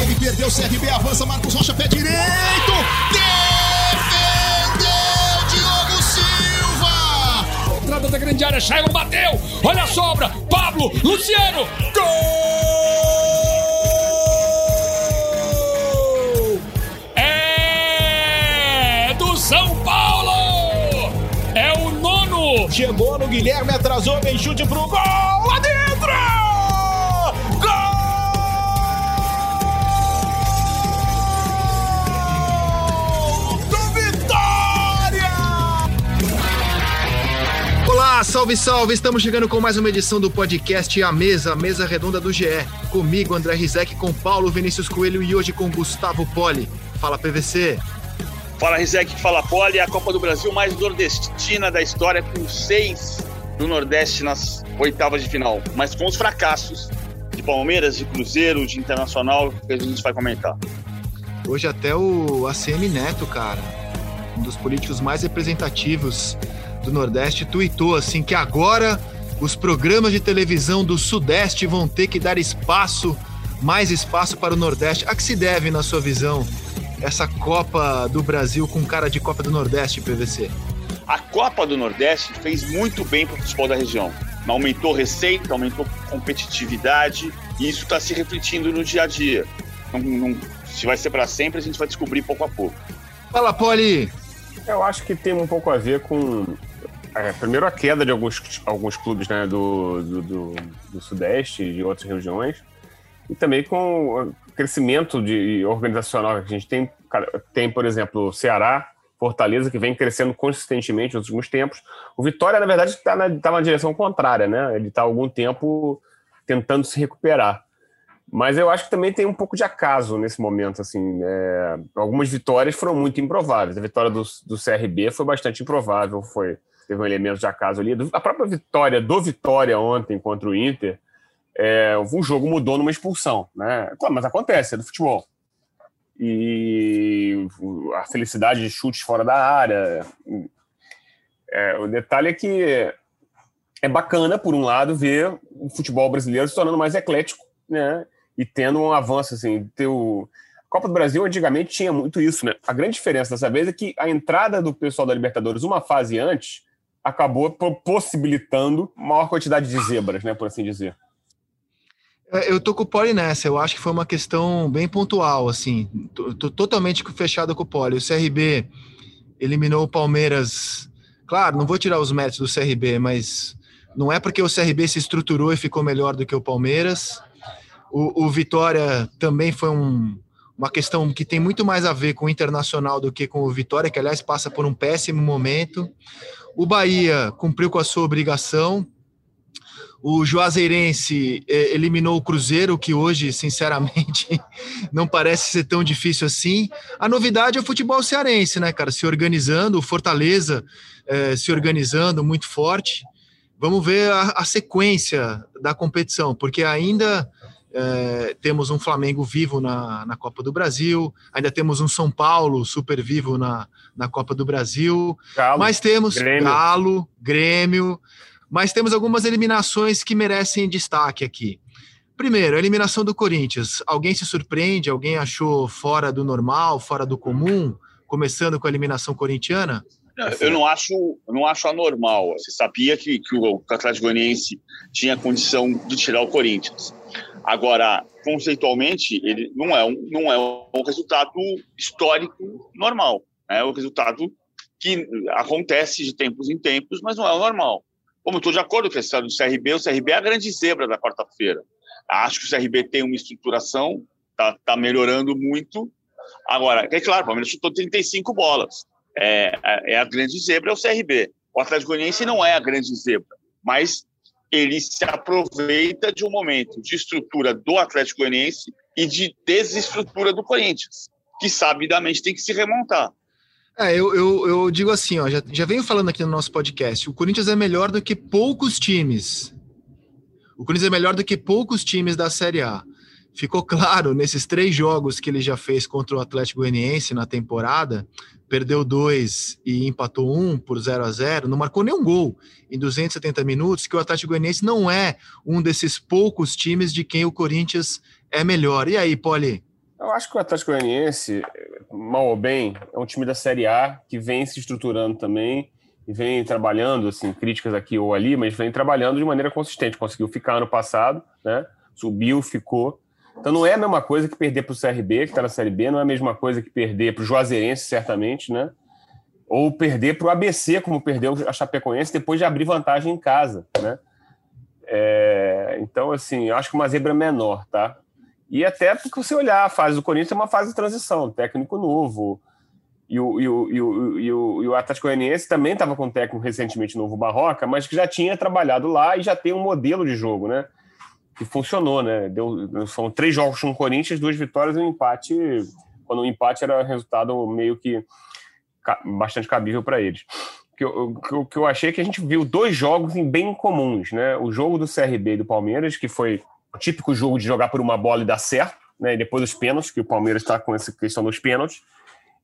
Ele perdeu o CRB, avança, Marcos Rocha, pé direito. Defendeu Diogo Silva. Entrada da grande área, Shailon bateu. Olha a sobra. Pablo, Luciano. Gol! Nono. Chegou no Guilherme, atrasou, vem chute pro gol. Lá dentro! Olá, salve, salve! Estamos chegando com mais uma edição do podcast A Mesa, a mesa redonda do GE. Comigo, André Rizek, com Paulo Vinícius Coelho e hoje com Gustavo Poli. Fala, PVC. Fala Rizek, fala Poli, a Copa do Brasil mais nordestina da história, com seis do Nordeste nas oitavas de final, mas com os fracassos de Palmeiras, de Cruzeiro, de Internacional, que a gente vai comentar. Hoje até o ACM Neto, cara, um dos políticos mais representativos do Nordeste, tuitou assim que agora os programas de televisão do Sudeste vão ter que dar espaço, mais espaço para o Nordeste. A que se deve, na sua visão, essa Copa do Brasil com cara de Copa do Nordeste, PVC? A Copa do Nordeste fez muito bem para o futebol da região. Aumentou receita, aumentou competitividade e isso está se refletindo no dia a dia. Não, não, se vai ser para sempre, a gente vai descobrir pouco a pouco. Fala, Poli! Eu acho que tem um pouco a ver com. É, primeiro, a queda de alguns, alguns clubes né, do, do, do, do Sudeste e de outras regiões, e também com crescimento de, organizacional que a gente tem. Tem, por exemplo, o Ceará, Fortaleza, que vem crescendo consistentemente nos últimos tempos. O Vitória, na verdade, está na, tá na direção contrária, né? Ele está há algum tempo tentando se recuperar. Mas eu acho que também tem um pouco de acaso nesse momento. Assim, é, algumas vitórias foram muito improváveis. A vitória do, do CRB foi bastante improvável, foi, teve um elemento de acaso ali. A própria vitória do Vitória ontem contra o Inter, é, o jogo mudou numa expulsão. Né? Mas acontece, é do futebol. E a felicidade de chutes fora da área. É, o detalhe é que é bacana, por um lado, ver o futebol brasileiro se tornando mais eclético, né? E tendo um avanço, assim, ter o... A Copa do Brasil antigamente tinha muito isso, né? A grande diferença dessa vez é que a entrada do pessoal da Libertadores uma fase antes acabou possibilitando maior quantidade de zebras, né? Por assim dizer. Eu tô com o Poli nessa, eu acho que foi uma questão bem pontual, assim, tô, tô totalmente fechado com o Poli. O CRB eliminou o Palmeiras, claro, não vou tirar os méritos do CRB, mas não é porque o CRB se estruturou e ficou melhor do que o Palmeiras. O, o Vitória também foi um, uma questão que tem muito mais a ver com o Internacional do que com o Vitória, que aliás passa por um péssimo momento. O Bahia cumpriu com a sua obrigação, o Juazeirense eh, eliminou o Cruzeiro, que hoje, sinceramente, não parece ser tão difícil assim. A novidade é o futebol cearense, né, cara? Se organizando, o Fortaleza eh, se organizando muito forte. Vamos ver a, a sequência da competição, porque ainda eh, temos um Flamengo vivo na, na Copa do Brasil, ainda temos um São Paulo super vivo na, na Copa do Brasil, Galo, mas temos Grêmio. Galo, Grêmio, mas temos algumas eliminações que merecem destaque aqui. Primeiro, a eliminação do Corinthians. Alguém se surpreende? Alguém achou fora do normal, fora do comum? Começando com a eliminação corintiana? Eu não acho, eu não acho anormal. Você sabia que, que o Atlético Goianiense tinha condição de tirar o Corinthians. Agora, conceitualmente, ele não é um, não é um resultado histórico normal. É um resultado que acontece de tempos em tempos, mas não é o normal. Como estou de acordo com a história do CRB, o CRB é a grande zebra da quarta-feira. Acho que o CRB tem uma estruturação, está tá melhorando muito. Agora, é claro, o Palmeiras chutou 35 bolas. É, é a grande zebra, é o CRB. O Atlético Goianiense não é a grande zebra, mas ele se aproveita de um momento de estrutura do Atlético Goianiense e de desestrutura do Corinthians, que sabidamente tem que se remontar. É, eu, eu, eu digo assim, ó, já, já venho falando aqui no nosso podcast, o Corinthians é melhor do que poucos times. O Corinthians é melhor do que poucos times da Série A. ficou claro nesses três jogos que ele já fez contra o Atlético Goianiense na temporada, perdeu dois e empatou um por 0 a 0 não marcou nenhum gol em 270 minutos, que o Atlético Goianiense não é um desses poucos times de quem o Corinthians é melhor. E aí, Poli? Eu acho que o Atlético Goianiense, mal ou bem, é um time da Série A que vem se estruturando também e vem trabalhando, assim, críticas aqui ou ali, mas vem trabalhando de maneira consistente. Conseguiu ficar ano passado, né? Subiu, ficou. Então não é a mesma coisa que perder para o CRB, que está na Série B, não é a mesma coisa que perder para o Juazeirense, certamente, né? Ou perder para o ABC, como perdeu a Chapecoense, depois de abrir vantagem em casa, né? É, então, assim, eu acho que uma zebra menor, tá? E até porque você olhar a fase do Corinthians é uma fase de transição, técnico novo. E o, e o, e o, e o, e o Atlético Goianiense também estava com um técnico recentemente novo, Barroca, mas que já tinha trabalhado lá e já tem um modelo de jogo, né? Que funcionou, né? Deu, são três jogos com o Corinthians, duas vitórias e um empate, quando o empate era resultado meio que bastante cabível para eles. O que eu, que eu achei é que a gente viu dois jogos bem comuns, né? O jogo do CRB e do Palmeiras, que foi o típico jogo de jogar por uma bola e dar certo, né? E depois os pênaltis, que o Palmeiras está com essa questão dos pênaltis.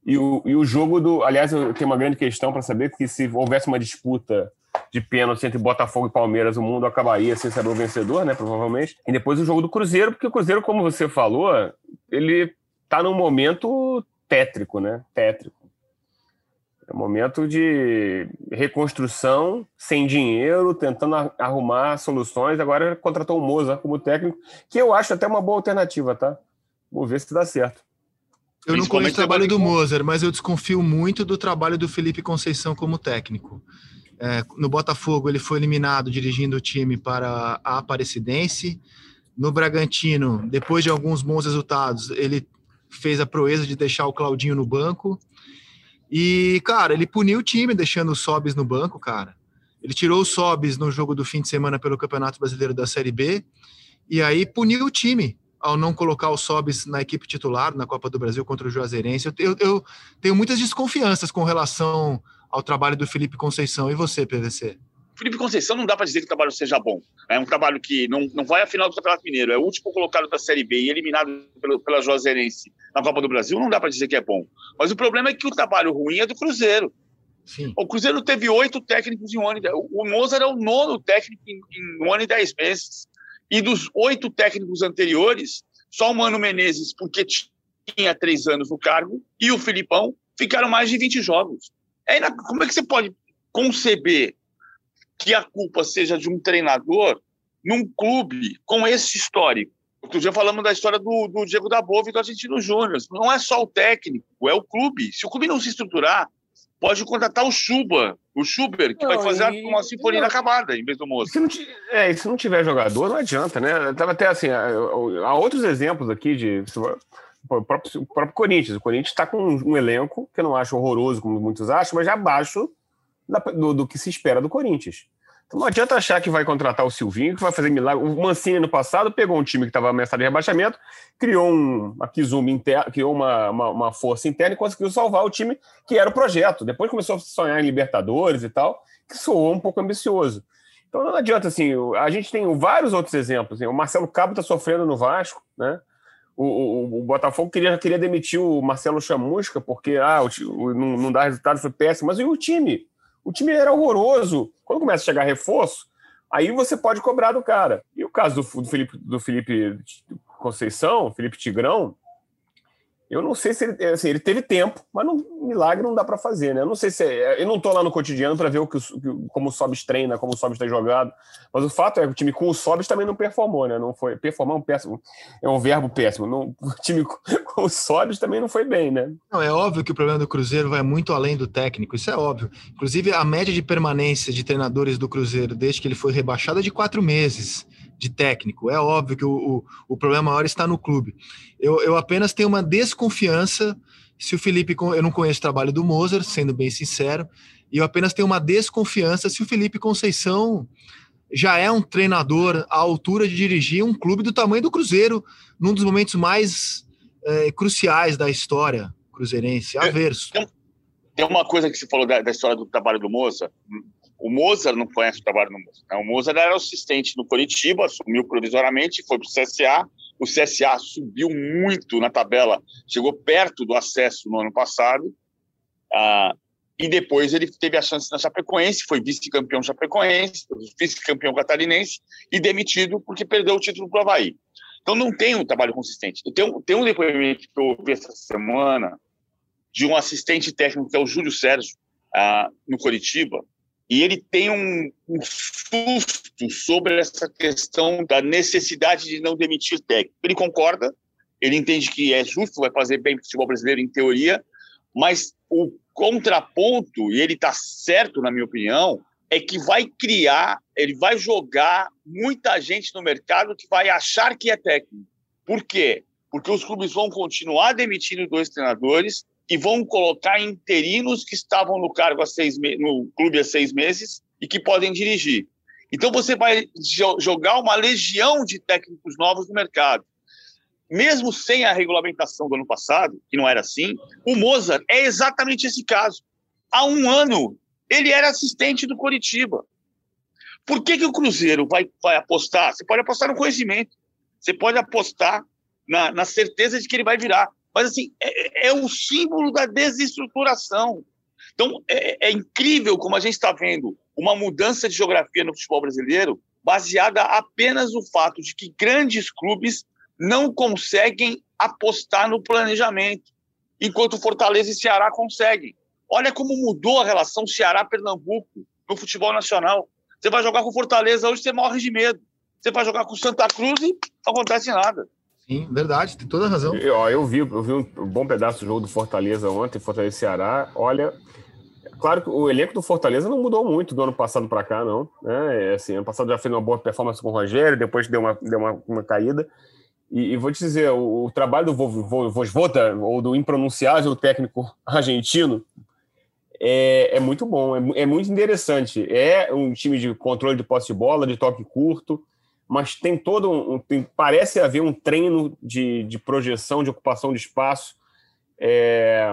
E o, e o jogo do. Aliás, eu tenho uma grande questão para saber que se houvesse uma disputa de pênalti entre Botafogo e Palmeiras, o mundo acabaria sem saber o vencedor, né? Provavelmente. E depois o jogo do Cruzeiro, porque o Cruzeiro, como você falou, ele está num momento tétrico, né? Tétrico. É um momento de reconstrução, sem dinheiro, tentando arrumar soluções. Agora contratou o Moza como técnico, que eu acho até uma boa alternativa, tá? Vou ver se dá certo. Eu não conheço o trabalho do Moser, mas eu desconfio muito do trabalho do Felipe Conceição como técnico. É, no Botafogo, ele foi eliminado dirigindo o time para a Aparecidense. No Bragantino, depois de alguns bons resultados, ele fez a proeza de deixar o Claudinho no banco. E, cara, ele puniu o time deixando o Sobis no banco, cara. Ele tirou o Sobis no jogo do fim de semana pelo Campeonato Brasileiro da Série B. E aí puniu o time ao não colocar o Sobis na equipe titular na Copa do Brasil contra o Juazeirense. Eu, eu, eu, tenho muitas desconfianças com relação ao trabalho do Felipe Conceição. E você, PVC? Felipe Conceição não dá para dizer que o trabalho seja bom. É um trabalho que não, não vai à final do Campeonato Mineiro, é o último colocado da Série B e eliminado pelo, pela Juazeirense na Copa do Brasil, não dá para dizer que é bom. Mas o problema é que o trabalho ruim é do Cruzeiro. Sim. O Cruzeiro teve oito técnicos em um ano. E dez. O Mozart é o nono técnico em, em um ano e dez meses. E dos oito técnicos anteriores, só o Mano Menezes, porque tinha três anos no cargo, e o Filipão ficaram mais de 20 jogos. É, como é que você pode conceber que a culpa seja de um treinador num clube com esse histórico? Outro dia falamos da história do, do Diego da Bova e do Argentino Júnior. Não é só o técnico, é o clube. Se o clube não se estruturar, pode contratar o Chuba, o Schubert, que não, vai fazer e... uma sinfonia acabada em vez do moço. Se não, é, se não tiver jogador, não adianta, né? Tava até assim, há outros exemplos aqui de. O próprio, o próprio Corinthians. O Corinthians está com um, elenco que eu não acho horroroso, como muitos acham, mas já abaixo do, do que se espera do Corinthians. Então não adianta achar que vai contratar o Silvinho, que vai fazer milagre. O Mancini, no passado, pegou um time que estava ameaçado de rebaixamento, criou um, uma Kizumi criou uma, uma, uma, força interna e conseguiu salvar o time que era o projeto. Depois começou a sonhar em Libertadores e tal, que soou um pouco ambicioso. Então não adianta, assim, a gente tem vários outros exemplos. Assim, o Marcelo Cabo está sofrendo no Vasco, né? O, o, o, Botafogo queria, queria demitir o Marcelo Chamusca porque ah, o, não, não dá resultado, foi péssimo. Mas e o time? O time era horroroso. Quando começa a chegar reforço, aí você pode cobrar do cara. E o caso do, do Felipe, do Felipe Conceição, Felipe Tigrão, eu não sei se ele, assim, ele teve tempo, mas não, milagre não dá para fazer, né? Eu não sei se é, eu não tô lá no cotidiano para ver o que, como o Sobis treina, como o Sobis está jogado, mas o fato é que o time com o Sobis também não performou, né? Não foi performar é um péssimo, é um verbo péssimo. Não, o time com o Sobis também não foi bem, né? Não, é óbvio que o problema do Cruzeiro vai muito além do técnico, isso é óbvio. Inclusive a média de permanência de treinadores do Cruzeiro desde que ele foi rebaixado é de quatro meses de técnico. É óbvio que o, o, o problema maior está no clube. Eu, eu apenas tenho uma desconfiança se o Felipe. Eu não conheço o trabalho do Mozart, sendo bem sincero, e eu apenas tenho uma desconfiança se o Felipe Conceição já é um treinador à altura de dirigir um clube do tamanho do Cruzeiro, num dos momentos mais é, cruciais da história cruzeirense, averso. Tem, tem uma coisa que você falou da, da história do trabalho do Mozart, o Mozart não conhece o trabalho do Mozart. Né? O Mozart era assistente no Curitiba, assumiu provisoriamente, foi para o CSA, O CSA subiu muito na tabela, chegou perto do acesso no ano passado. Ah, e depois ele teve a chance na Chapecoense, foi vice-campeão chapecoense, vice-campeão catarinense e demitido porque perdeu o título para o Havaí. Então não tem um trabalho consistente. Tenho, tenho um depoimento que eu ouvi essa semana de um assistente técnico que é o Júlio Sérgio, ah, no Coritiba, e ele tem um, um, susto sobre essa questão da necessidade de não demitir técnico. Ele concorda, ele entende que é justo, vai fazer bem para o futebol brasileiro em teoria, mas o contraponto, e ele está certo, na minha opinião, é que vai criar, ele vai jogar muita gente no mercado que vai achar que é técnico. Por quê? Porque os clubes vão continuar demitindo dois treinadores e vão colocar interinos que estavam no cargo há seis no clube há seis meses e que podem dirigir. Então você vai jogar uma legião de técnicos novos no mercado mesmo sem a regulamentação do ano passado, que não era assim, o Mozart é exatamente esse caso. Há um ano, ele era assistente do Coritiba. Por que, que o Cruzeiro vai, vai apostar? Você pode apostar no conhecimento, você pode apostar na, na certeza de que ele vai virar. Mas, assim, é, é o símbolo da desestruturação. Então, é, é incrível como a gente está vendo uma mudança de geografia no futebol brasileiro baseada apenas no fato de que grandes clubes não conseguem apostar no planejamento, enquanto Fortaleza e Ceará conseguem. Olha como mudou a relação Ceará-Pernambuco no futebol nacional. Você vai jogar com Fortaleza hoje, você morre de medo. Você vai jogar com Santa Cruz e não acontece nada. Sim, verdade, tem toda a razão. Eu, ó, eu vi, eu vi um bom pedaço do jogo do Fortaleza ontem, Fortaleza Ceará. Olha, claro que o elenco do Fortaleza não mudou muito do ano passado para cá, não. É, assim, ano passado já fez uma boa performance com o Rogério, depois deu uma, deu uma, uma caída. E, e, vou te dizer, o, o trabalho do Vosvota, ou do impronunciável técnico argentino, é, é muito bom, é, é, muito interessante. É um time de controle de posse de bola, de toque curto, mas tem todo um. Tem, parece haver um treino de, de projeção, de ocupação de espaço. É,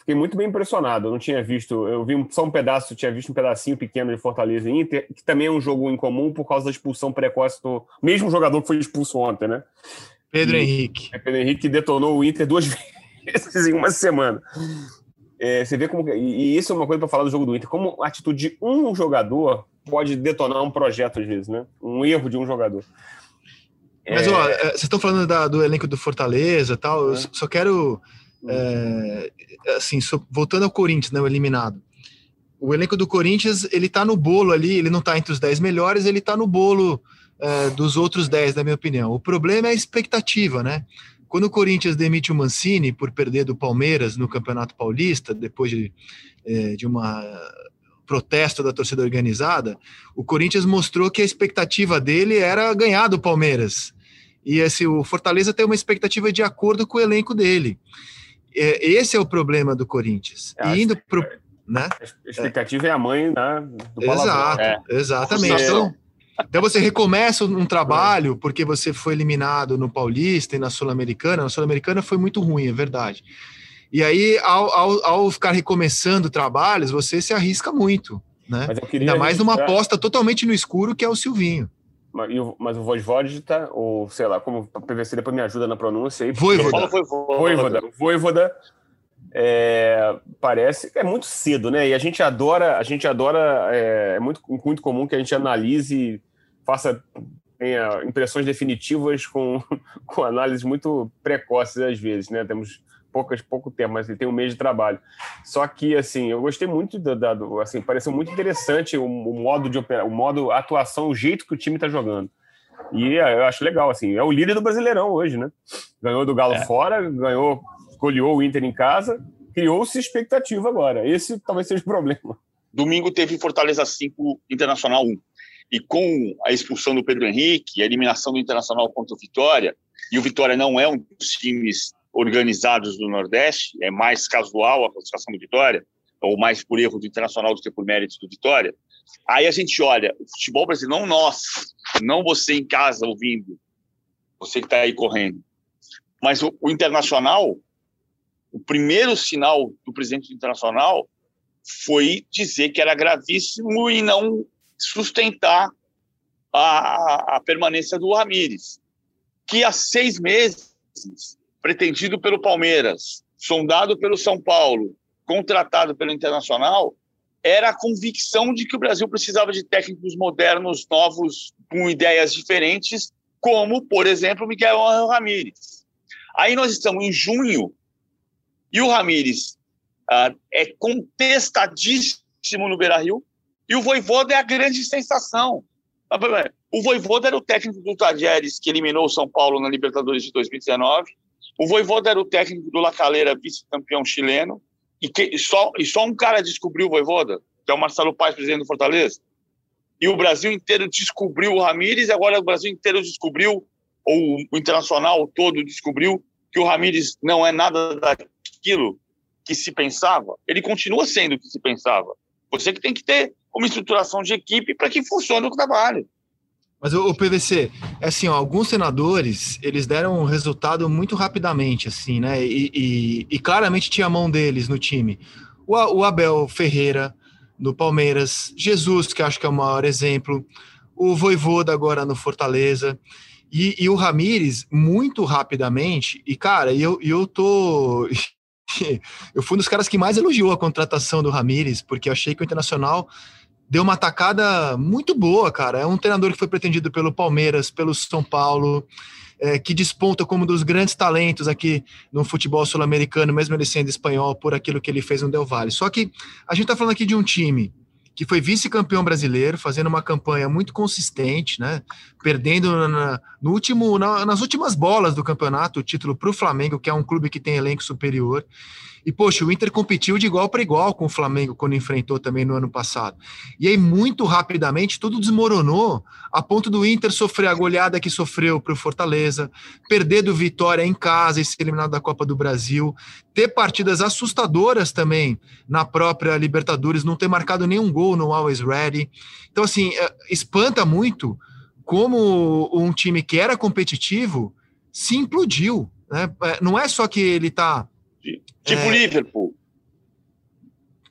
fiquei muito bem impressionado. Eu não tinha visto, eu vi só um pedaço, tinha visto um pedacinho pequeno de Fortaleza e Inter, que também é um jogo incomum por causa da expulsão precoce do mesmo jogador que foi expulso ontem, né? Pedro Henrique. É Pedro Henrique que detonou o Inter duas vezes em uma semana. É, você vê como. E, e isso é uma coisa para falar do jogo do Inter. Como a atitude de um jogador pode detonar um projeto, às vezes, né? Um erro de um jogador. Mas, é... ó, é, vocês estão falando da, do elenco do Fortaleza e tal. É. Eu só quero é, assim, voltando ao Corinthians, né, o eliminado. O elenco do Corinthians, ele tá no bolo ali, ele não tá entre os 10 melhores, ele tá no bolo é, dos outros 10, na minha opinião. O problema é a expectativa, né? Quando o Corinthians demite o Mancini por perder do Palmeiras no Campeonato Paulista, depois de, é, de uma protesto da torcida organizada, o Corinthians mostrou que a expectativa dele era ganhar do Palmeiras. E esse, o Fortaleza tem uma expectativa de acordo com o elenco dele. É, esse é o problema do Corinthians. É, indo pro, né? A expectativa é, é a mãe né, do Exato, é. exatamente. Então, então você recomeça um trabalho porque você foi eliminado no Paulista e na Sul-Americana. Na Sul-Americana foi muito ruim, é verdade. E aí, ao, ao, ao, ficar recomeçando trabalhos, você se arrisca muito, né? Ainda mais numa aposta totalmente no escuro, que é o Silvinho. Mas o Vojvodita, ou sei lá, como o PVC depois me ajuda na pronúncia aí. Voivoda. Voivoda. Voivoda. É, parece é muito cedo, né? E a gente adora, a gente adora, é, é muito, muito comum que a gente analise, faça tenha impressões definitivas com, com análises muito precoces às vezes, né? Temos poucas, pouco tempo, mas ele tem um mês de trabalho. Só que, assim, eu gostei muito da do, assim, pareceu muito interessante o, o, modo de operar, o modo a atuação, o jeito que o time está jogando. E é, eu acho legal, assim, é o líder do Brasileirão hoje, né? Ganhou do Galo é. fora, ganhou, goleou o Inter em casa, criou-se expectativa agora. Esse talvez seja o problema. Domingo teve Fortaleza 5, Internacional 1. E com a expulsão do Pedro Henrique, a eliminação do Internacional contra o Vitória, e o Vitória não é um dos times organizados do Nordeste, é mais casual a classificação do Vitória, ou mais por erro do Internacional do que por mérito do Vitória. Aí a gente olha, o futebol brasileiro, não nós, não você em casa ouvindo, você que está aí correndo, mas o, o, Internacional, o primeiro sinal do presidente do Internacional foi dizer que era gravíssimo e não sustentar a, a permanência do Ramires. que há seis meses, pretendido pelo Palmeiras, sondado pelo São Paulo, contratado pelo Internacional, era a convicção de que o Brasil precisava de técnicos modernos, novos, com ideias diferentes, como, por exemplo, Miguel Ramírez. Aí nós estamos em junho e o Ramírez ah, é contestadíssimo no Beira-Rio e o Voivoda é a grande sensação. O Voivoda era o técnico do Tajeres, que eliminou o São Paulo na Libertadores de 2019. O Voivoda era o técnico do La Calera, vice-campeão chileno. E, que, só, e só um cara descobriu o Voivoda, que é o Marcelo Paes, presidente do Fortaleza. E o Brasil inteiro descobriu o Ramires, e agora o Brasil inteiro descobriu, ou o internacional todo descobriu, que o Ramires não é nada daquilo que se pensava. Ele continua sendo o que se pensava. Você que tem que ter uma estruturação de equipe para que funcione o trabalho. Mas o, PVC, é assim, ó, alguns senadores, eles deram um resultado muito rapidamente, assim, né? E, e, e claramente tinha a mão deles no time. O, o, Abel Ferreira, no Palmeiras, Jesus, que acho que é o maior exemplo, o Voivoda agora no Fortaleza, e, e o Ramires, muito rapidamente, e cara, eu, eu tô. eu fui um dos caras que mais elogiou a contratação do Ramires, porque eu achei que o Internacional deu uma atacada muito boa, cara. É um treinador que foi pretendido pelo Palmeiras, pelo São Paulo, é, que desponta como um dos grandes talentos aqui no futebol sul-americano, mesmo ele sendo espanhol, por aquilo que ele fez no Del Valle. Só que a gente está falando aqui de um time que foi vice-campeão brasileiro, fazendo uma campanha muito consistente, né? Perdendo na, no último, na, nas últimas bolas do campeonato o título para o Flamengo, que é um clube que tem elenco superior. E, poxa, o Inter competiu de igual para igual com o Flamengo quando enfrentou também no ano passado. E aí, muito rapidamente, tudo desmoronou a ponto do Inter sofrer a goleada que sofreu para o Fortaleza, perder do Vitória em casa e ser eliminado da Copa do Brasil, ter partidas assustadoras também na própria Libertadores, não ter marcado nenhum gol no Always Ready. Então, assim, é, espanta muito como um time que era competitivo se implodiu. Né? É, não é só que ele está Tipo é... Liverpool.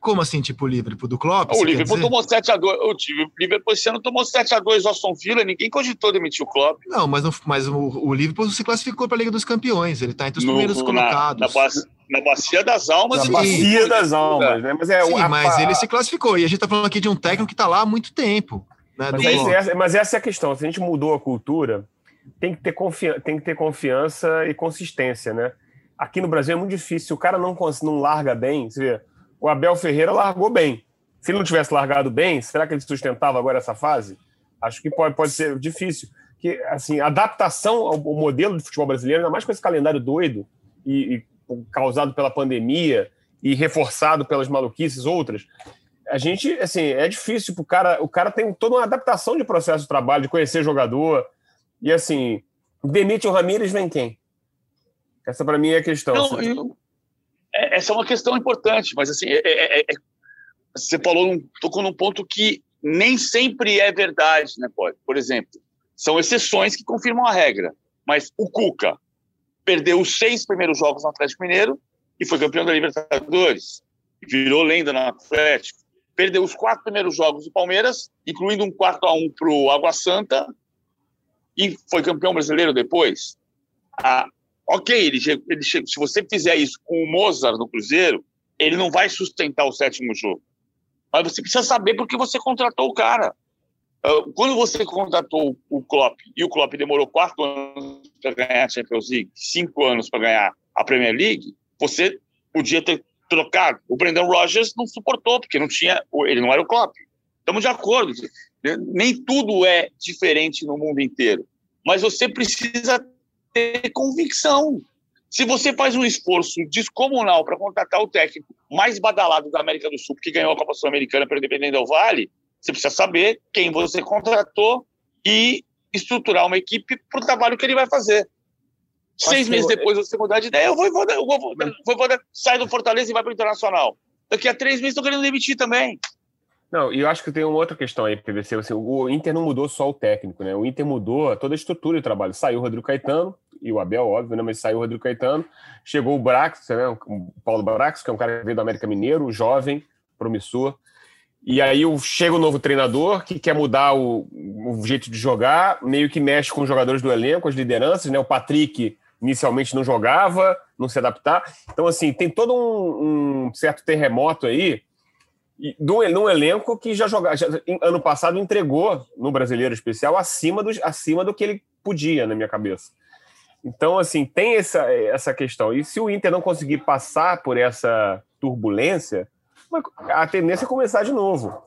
Como assim, tipo Liverpool? Do Klopp? O Liverpool tomou 7x2. O Liverpool esse ano tomou 7x2 do Aston Villa. Ninguém cogitou demitir o Klopp. Não, mas, mas o, o Liverpool se classificou para a Liga dos Campeões. Ele está entre os no, primeiros no, colocados. Na, na, na, Bacia das Almas. Na Bacia das Almas, né? Mas, é, Sim, a, mas a... ele se classificou. E a gente está falando aqui de um técnico que está lá há muito tempo. Né, mas, essa, mas essa é a questão. Se a gente mudou a cultura, tem que ter, confiança, tem que ter confiança e consistência, né? Aqui no Brasil é muito difícil. Se o cara não, não larga bem, você vê, o Abel Ferreira largou bem. Se ele não tivesse largado bem, será que ele sustentava agora essa fase? Acho que pode, pode ser difícil. Que, assim, adaptação ao, modelo de futebol brasileiro, ainda mais com esse calendário doido e, e causado pela pandemia e reforçado pelas maluquices outras, a gente, assim, é difícil o cara. O cara tem toda uma adaptação de processo de trabalho, de conhecer jogador. E assim, demite o Ramires, vem quem? Essa para mim é a questão. Não, eu, é, essa é uma questão importante, mas assim, é, é, é, é você falou, tocou num ponto que nem sempre é verdade, né, pode? Por exemplo, são exceções que confirmam a regra. Mas o Cuca perdeu os seis primeiros jogos no Atlético Mineiro e foi campeão da Libertadores. Virou lenda no Atlético. Perdeu os quatro primeiros jogos do Palmeiras, incluindo um 4 a 1 para o Água Santa, e foi campeão brasileiro depois. A, Ok, ele, ele, se você fizer isso com o Mozart no Cruzeiro, ele não vai sustentar o sétimo jogo. Mas você precisa saber por que você contratou o cara. Ah, quando você contratou o Klopp e o Klopp demorou quatro anos para ganhar a Champions League, cinco anos para ganhar a Premier League, você podia ter trocado. O Brendan Rodgers não suportou, porque não tinha, ele não era o Klopp. Estamos de acordo. Nem tudo é diferente no mundo inteiro. Mas você precisa ter convicção. Se você faz um esforço descomunal para contratar o técnico mais badalado da América do Sul, que ganhou a Copa Sul-Americana pelo Independente do Vale, você precisa saber quem você contratou e estruturar uma equipe para o trabalho que ele vai fazer. Seis meses depois você mudar de ideia, eu vou, vou, vou, vou, vou sai do Fortaleza e vai para o Internacional. Daqui a três meses estou querendo demitir também. Não, e eu acho que tem uma outra questão aí, PVC. Assim, o Inter não mudou só o técnico, né? O Inter mudou toda a estrutura de trabalho. Saiu o Rodrigo Caetano, e o Abel, óbvio, né? Mas saiu o Rodrigo Caetano. Chegou o Brax, né? o Paulo Brax, que é um cara que veio do América Mineiro, jovem, promissor. E aí chega o novo treinador que quer mudar o, o, jeito de jogar, meio que mexe com os jogadores do elenco, as lideranças, né? O Patrick inicialmente não jogava, não se adaptar. Então, assim, tem todo um, um certo terremoto aí do, num elenco que já jogava, já, ano passado entregou no brasileiro especial acima do, acima do que ele podia, na minha cabeça. Então, assim, tem essa, essa questão. E se o Inter não conseguir passar por essa turbulência, a tendência é começar de novo.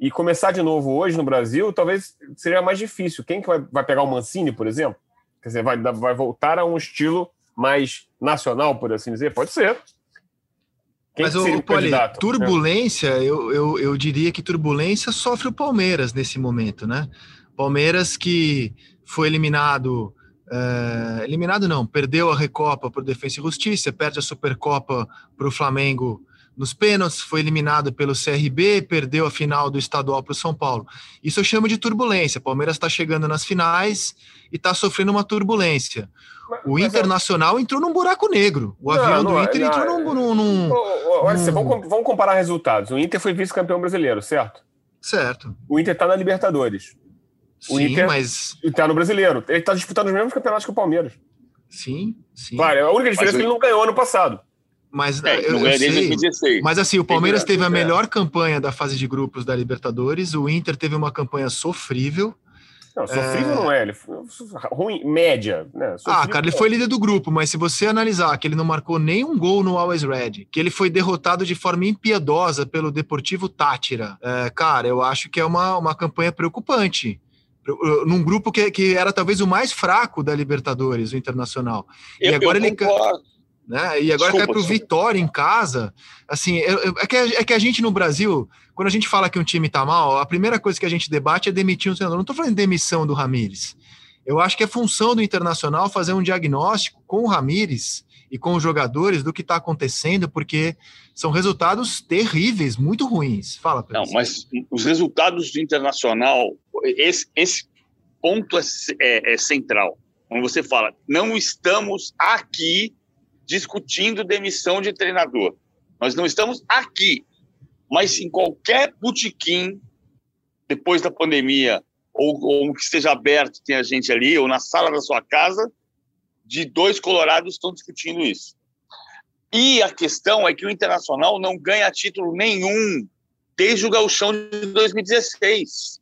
E começar de novo hoje no Brasil talvez seja mais difícil. Quem que vai, vai pegar o Mancini, por exemplo? Quer dizer, vai, vai voltar a um estilo mais nacional, por assim dizer? Pode ser. Quem Mas, o, Poli, turbulência, é. eu, eu, eu diria que turbulência sofre o Palmeiras nesse momento, né? Palmeiras que foi eliminado é, eliminado não, perdeu a Recopa para o Defensa e Justiça, perde a Supercopa para o Flamengo nos pênaltis, foi eliminado pelo CRB, perdeu a final do estadual para o São Paulo. Isso eu chamo de turbulência. Palmeiras está chegando nas finais e está sofrendo uma turbulência. O Internacional entrou num buraco negro. O não, avião não, do Inter não, entrou num. num, num, olha, num... Vamos, vamos comparar resultados. O Inter foi vice-campeão brasileiro, certo? Certo. O Inter está na Libertadores. O sim, Inter mas. Está no brasileiro. Ele está disputando os mesmos campeonatos que o Palmeiras. Sim, sim. Claro, a única diferença mas é que ele não ganhou ano passado. Mas, é, eu, eu sei, mas assim, o Palmeiras teve a melhor campanha da fase de grupos da Libertadores, o Inter teve uma campanha sofrível. Não, sofrível é... não é, ele foi ruim, média. Né? ah, cara, ele foi líder do grupo, mas se você analisar que ele não marcou nenhum gol no Always Red, que ele foi derrotado de forma impiedosa pelo Deportivo Tátira, é, cara, eu acho que é uma, uma campanha preocupante num grupo que, que era talvez o mais fraco da Libertadores, o Internacional. Eu, e agora ele né? E agora cai para o Vitória em casa. Assim, é, que, é que a gente no Brasil, quando a gente fala que um time está mal, a primeira coisa que a gente debate é demitir um treinador. Não estou falando de demissão do Ramires. Eu acho que é função do Internacional fazer um diagnóstico com o Ramires e com os jogadores do que está acontecendo, porque são resultados terríveis, muito ruins. Fala, Pedro. Não, mas os resultados do Internacional, esse, esse ponto é, é, é central. Quando você fala, não estamos aqui discutindo demissão de treinador. Nós não estamos aqui, mas em qualquer botequim, depois da pandemia, ou, ou que esteja aberto, tem a gente ali, ou na sala da sua casa, de dois colorados estão discutindo isso. E a questão é que o Internacional não ganha título nenhum desde o gauchão de 2016.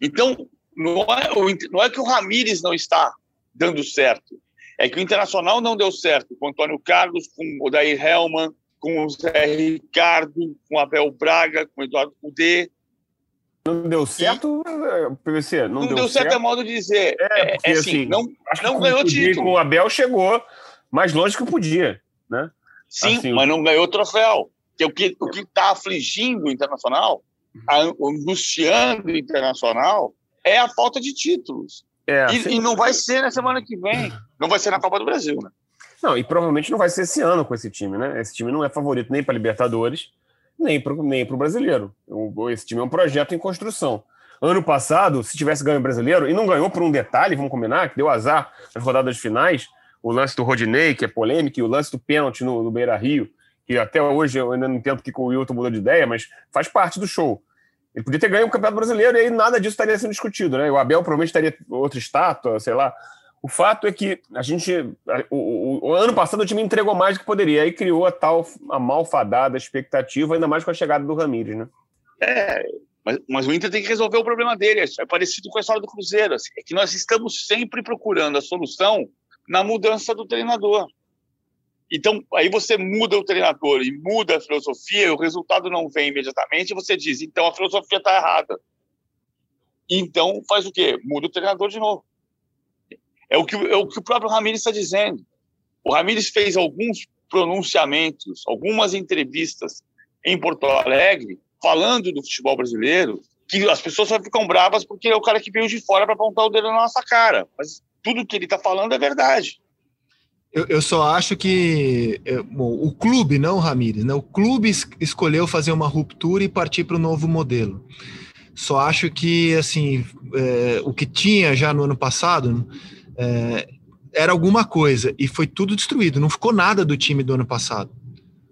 Então, não é, não é que o Ramires não está dando certo, é que o Internacional não deu certo com o Antônio Carlos, com o Dair Helman, com o Zé Ricardo, com o Abel Braga, com o Eduardo Cudê. Não deu certo, e... PVC? Não, não deu, deu certo, certo é modo de dizer. É, porque, é, é assim, assim, não, não ganhou título. Com o Abel chegou mais longe que podia, né? Sim, assim, mas não ganhou troféu. Que é o que o que está afligindo o Internacional, angustiando o Internacional, é a falta de títulos. É, e, e, não vai ser na semana que vem. Não vai ser na Copa do Brasil, né? Não, e provavelmente não vai ser esse ano com esse time, né? Esse time não é favorito nem para Libertadores, nem para nem o brasileiro. Esse time é um projeto em construção. Ano passado, se tivesse ganho o brasileiro, e não ganhou por um detalhe, vamos combinar, que deu azar nas rodadas finais, o lance do Rodinei, que é polêmico, e o lance do pênalti no, no Beira Rio, que até hoje eu ainda não entendo que o Wilton mudou de ideia, mas faz parte do show. Ele podia ter ganho o Campeonato Brasileiro e aí nada disso estaria sendo discutido, né? O Abel provavelmente teria outra estátua, sei lá. O fato é que a gente. O, o, o, ano passado o time entregou mais do que poderia, aí criou a tal a malfadada expectativa, ainda mais com a chegada do Ramires, né? É, mas, mas, o Inter tem que resolver o problema dele. É parecido com a história do Cruzeiro. Assim, é que nós estamos sempre procurando a solução na mudança do treinador. Então, aí você muda o treinador e muda a filosofia, o resultado não vem imediatamente, e você diz, então a filosofia está errada. Então, faz o quê? Muda o treinador de novo. É o que, é o, que o próprio Ramires está dizendo. O Ramires fez alguns pronunciamentos, algumas entrevistas em Porto Alegre, falando do futebol brasileiro, que as pessoas só ficam bravas porque é o cara que veio de fora para apontar o dedo na nossa cara. Mas tudo que ele está falando é verdade. Eu, eu, só acho que bom, o clube, não o Ramires, né? O clube es escolheu fazer uma ruptura e partir para o novo modelo. Só acho que assim é, o que tinha já no ano passado é, era alguma coisa e foi tudo destruído. Não ficou nada do time do ano passado.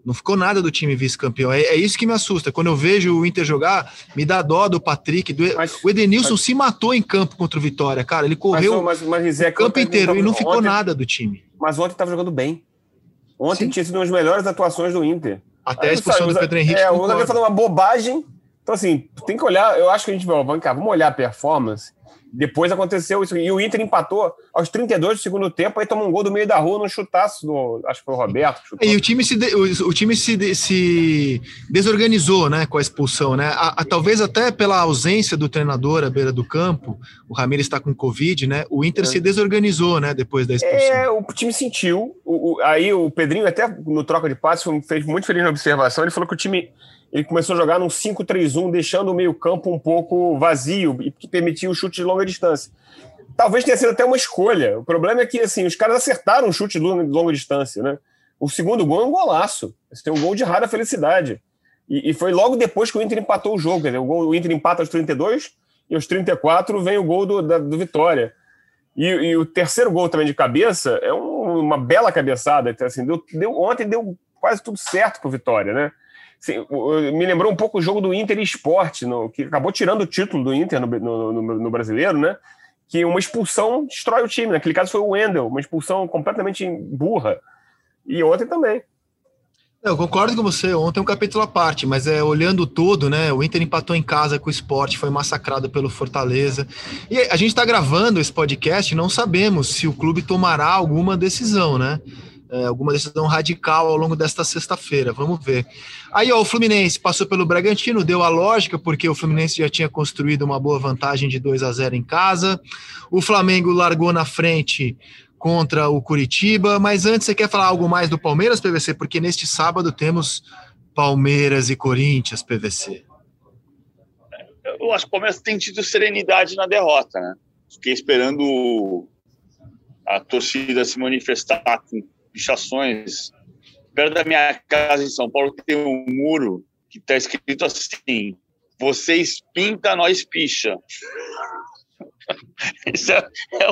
Não ficou nada do time vice-campeão. É, é, isso que me assusta. Quando eu vejo o Inter jogar, me dá dó do Patrick. Do... Mas, o Edenilson mas... se matou em campo contra o Vitória, cara. Ele correu mas, mas, o campo inteiro e não ficou ontem, nada do time. Mas ontem estava jogando bem. Ontem Sim. tinha sido uma das melhores atuações do Inter. Até a expulsão do Pedro Henrique. É, o Zagueiro falou uma bobagem. Então, assim, tem que olhar. Eu acho que a gente vai, vamos olhar a performance depois aconteceu isso. E o Inter empatou aos 32 do segundo tempo, aí toma um gol do meio da rua num chutaço do. Acho que foi o Roberto. E o time, se, de, o, o, time se, se desorganizou né, com a expulsão, né? A, a, talvez até pela ausência do treinador à beira do campo, o Ramiro está com Covid, né? O Inter é. se desorganizou, né? Depois da expulsão. É, o time sentiu. O, o, aí o Pedrinho, até no troca de passes, fez muito feliz na observação. Ele falou que o time ele começou a jogar num 5-3-1, deixando o meio-campo um pouco vazio e que permitia o chute de longa distância. Talvez tenha sido até uma escolha. O problema é que assim, os caras acertaram o chute de longa distância, né? O segundo gol é um golaço. Esse é um gol de rara felicidade. E, e, foi logo depois que o Inter empatou o jogo. O, gol, o, Inter empata aos 32 e aos 34 vem o gol do, da, do Vitória. E, e, o terceiro gol também de cabeça é um, uma bela cabeçada. Assim, deu, deu, ontem deu quase tudo certo para o Vitória, né? Me lembrou um pouco o jogo do Inter Esporte, que acabou tirando o título do Inter no, no, no, no, brasileiro, né? Que uma expulsão destrói o time. Naquele caso foi o Wendel, uma expulsão completamente burra. E ontem também. Eu concordo com você, ontem é um capítulo à parte, mas é olhando todo, né? O Inter empatou em casa com o esporte, foi massacrado pelo Fortaleza. E a gente está gravando esse podcast, não sabemos se o clube tomará alguma decisão, né? É, alguma decisão radical ao longo desta sexta-feira. Vamos ver. Aí, ó, o Fluminense passou pelo Bragantino, deu a lógica, porque o Fluminense já tinha construído uma boa vantagem de 2 a 0 em casa. O Flamengo largou na frente contra o Curitiba. Mas antes, você quer falar algo mais do Palmeiras, PVC? Porque neste sábado temos Palmeiras e Corinthians, PVC. Eu acho que o Palmeiras tem tido serenidade na derrota, né? Fiquei esperando a torcida se manifestar com pichações. Perto da minha casa em São Paulo tem um muro que está escrito assim: Vocês pinta, nós picha. Isso é, é,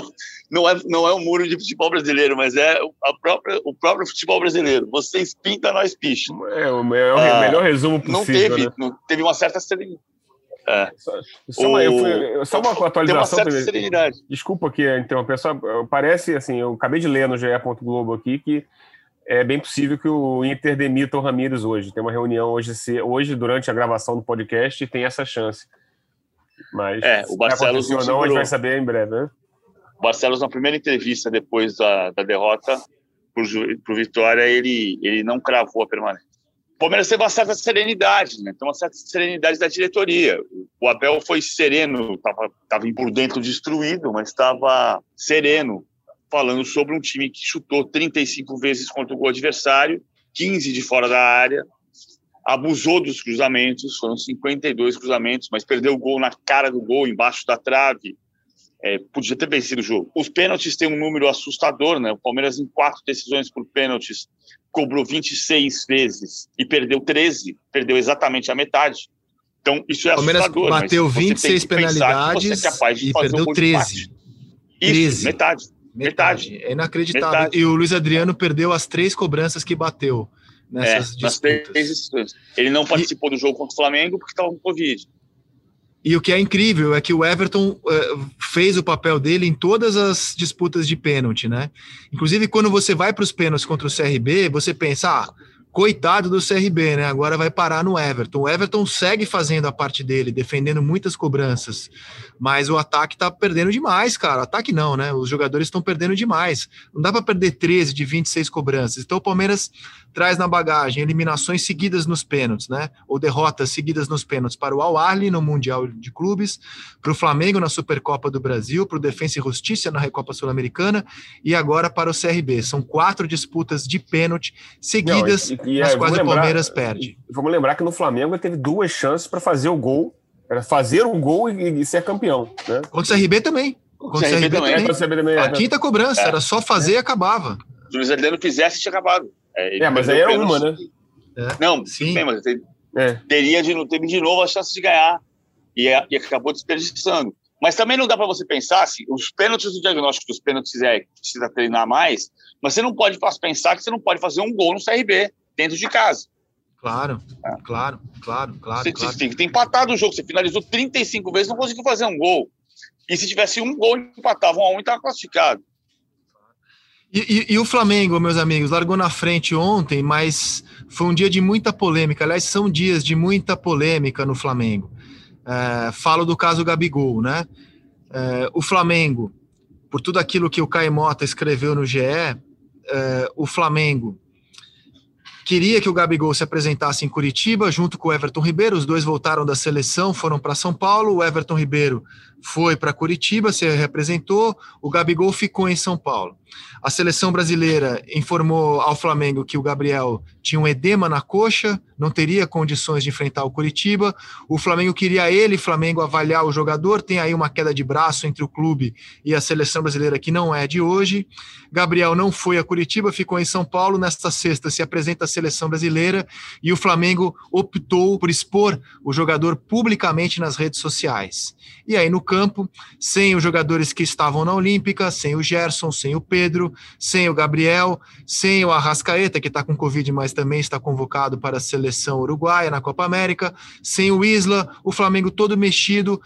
não, é, não é um muro de futebol brasileiro, mas é a própria, o próprio futebol brasileiro. Vocês pinta, nós picha. É o, é o ah, melhor resumo possível. Não teve, né? não, teve uma certa serenidade. É. Só, uma, fui, só, uma atualização. Uma. Desculpa aqui interromper, só parece assim, eu acabei de ler no GE. Globo aqui que é bem possível que o Inter demita o Ramires hoje. Tem uma reunião hoje, hoje durante a gravação do podcast e tem essa chance. Mas é, o Barcelos não, não, a gente vai saber em breve, né? O Barcelos, na primeira entrevista depois da, da derrota para o Vitória, ele, ele não cravou a permanência. Palmeiras teve uma certa serenidade, né? Tem uma certa serenidade da diretoria. O Abel foi sereno, estava por dentro destruído, mas estava sereno, falando sobre um time que chutou 35 vezes contra o adversário, 15 de fora da área, abusou dos cruzamentos, foram 52 cruzamentos, mas perdeu o gol na cara do gol, embaixo da trave. É, podia ter vencido o jogo. Os pênaltis têm um número assustador, né? O Palmeiras, em quatro decisões por pênaltis, cobrou 26 vezes e perdeu 13, perdeu exatamente a metade. Então, isso é Palmeiras assustador. bateu 26 penalidades é e perdeu 13. Isso, 13. Metade. Metade. metade. É inacreditável. Metade. E o Luiz Adriano perdeu as três cobranças que bateu nessas é, disputas. Ele não participou e... do jogo contra o Flamengo porque estava com Covid. E o que é incrível é que o Everton uh, fez o papel dele em todas as disputas de pênalti, né? Inclusive, quando você vai para os pênaltis contra o CRB, você pensa, ah, coitado do CRB, né? Agora vai parar no Everton. O Everton segue fazendo a parte dele, defendendo muitas cobranças, mas o ataque tá perdendo demais, cara. Ataque não, né? Os jogadores estão perdendo demais. Não dá para perder 13 de 26 cobranças. Então o Palmeiras traz na bagagem eliminações seguidas nos pênaltis, né? Ou derrotas seguidas nos pênaltis para o Al Ahly no Mundial de Clubes, para o Flamengo na Supercopa do Brasil, para o Defensa e Justiça na Recopa Sul-Americana e agora para o CRB. São quatro disputas de pênalti seguidas Não, e, e, nas é, quais o Palmeiras perde. Vamos lembrar que no Flamengo ele teve duas chances para fazer o gol, era fazer o gol e, e ser campeão. Né? Contra o CRB também. Contra o CRB, também. também. A quinta cobrança, é. era só fazer e acabava. Se o Luiz Adriano fizesse, tinha acabado. É, é mas aí era uma, né? É. Não, sim, bem, mas é. teria de, teve de novo a chance de ganhar e, é, e acabou desperdiçando. Mas também não dá para você pensar assim, os pênaltis do diagnóstico dos pênaltis é precisa treinar mais, mas você não pode pensar que você não pode fazer um gol no CRB. Dentro de casa. Claro, é. claro, claro, claro. Você, claro. ter empatado o jogo. Você finalizou 35 vezes, não conseguiu fazer um gol. E se tivesse um gol, empatava um a um e estava classificado. E, e, e, o Flamengo, meus amigos, largou na frente ontem, mas foi um dia de muita polêmica. Aliás, são dias de muita polêmica no Flamengo. É, falo do caso Gabigol, né? É, o Flamengo, por tudo aquilo que o Caio Mota escreveu no GE, é, o Flamengo queria que o Gabigol se apresentasse em Curitiba junto com o Everton Ribeiro. Os dois voltaram da seleção, foram para São Paulo. O Everton Ribeiro foi para Curitiba, se representou. O Gabigol ficou em São Paulo. A seleção brasileira informou ao Flamengo que o Gabriel tinha um edema na coxa, não teria condições de enfrentar o Curitiba. O Flamengo queria ele, Flamengo, avaliar o jogador. Tem aí uma queda de braço entre o clube e a seleção brasileira que não é de hoje. Gabriel não foi a Curitiba, ficou em São Paulo. Nesta sexta se apresenta a seleção brasileira e o Flamengo optou por expor o jogador publicamente nas redes sociais. E aí no campo, sem os jogadores que estavam na Olímpica, sem o Gerson, sem o Pedro, sem o Gabriel, sem o Arrascaeta, que está com Covid, mas também está convocado para a seleção uruguaia na Copa América, sem o Isla, o Flamengo todo mexido,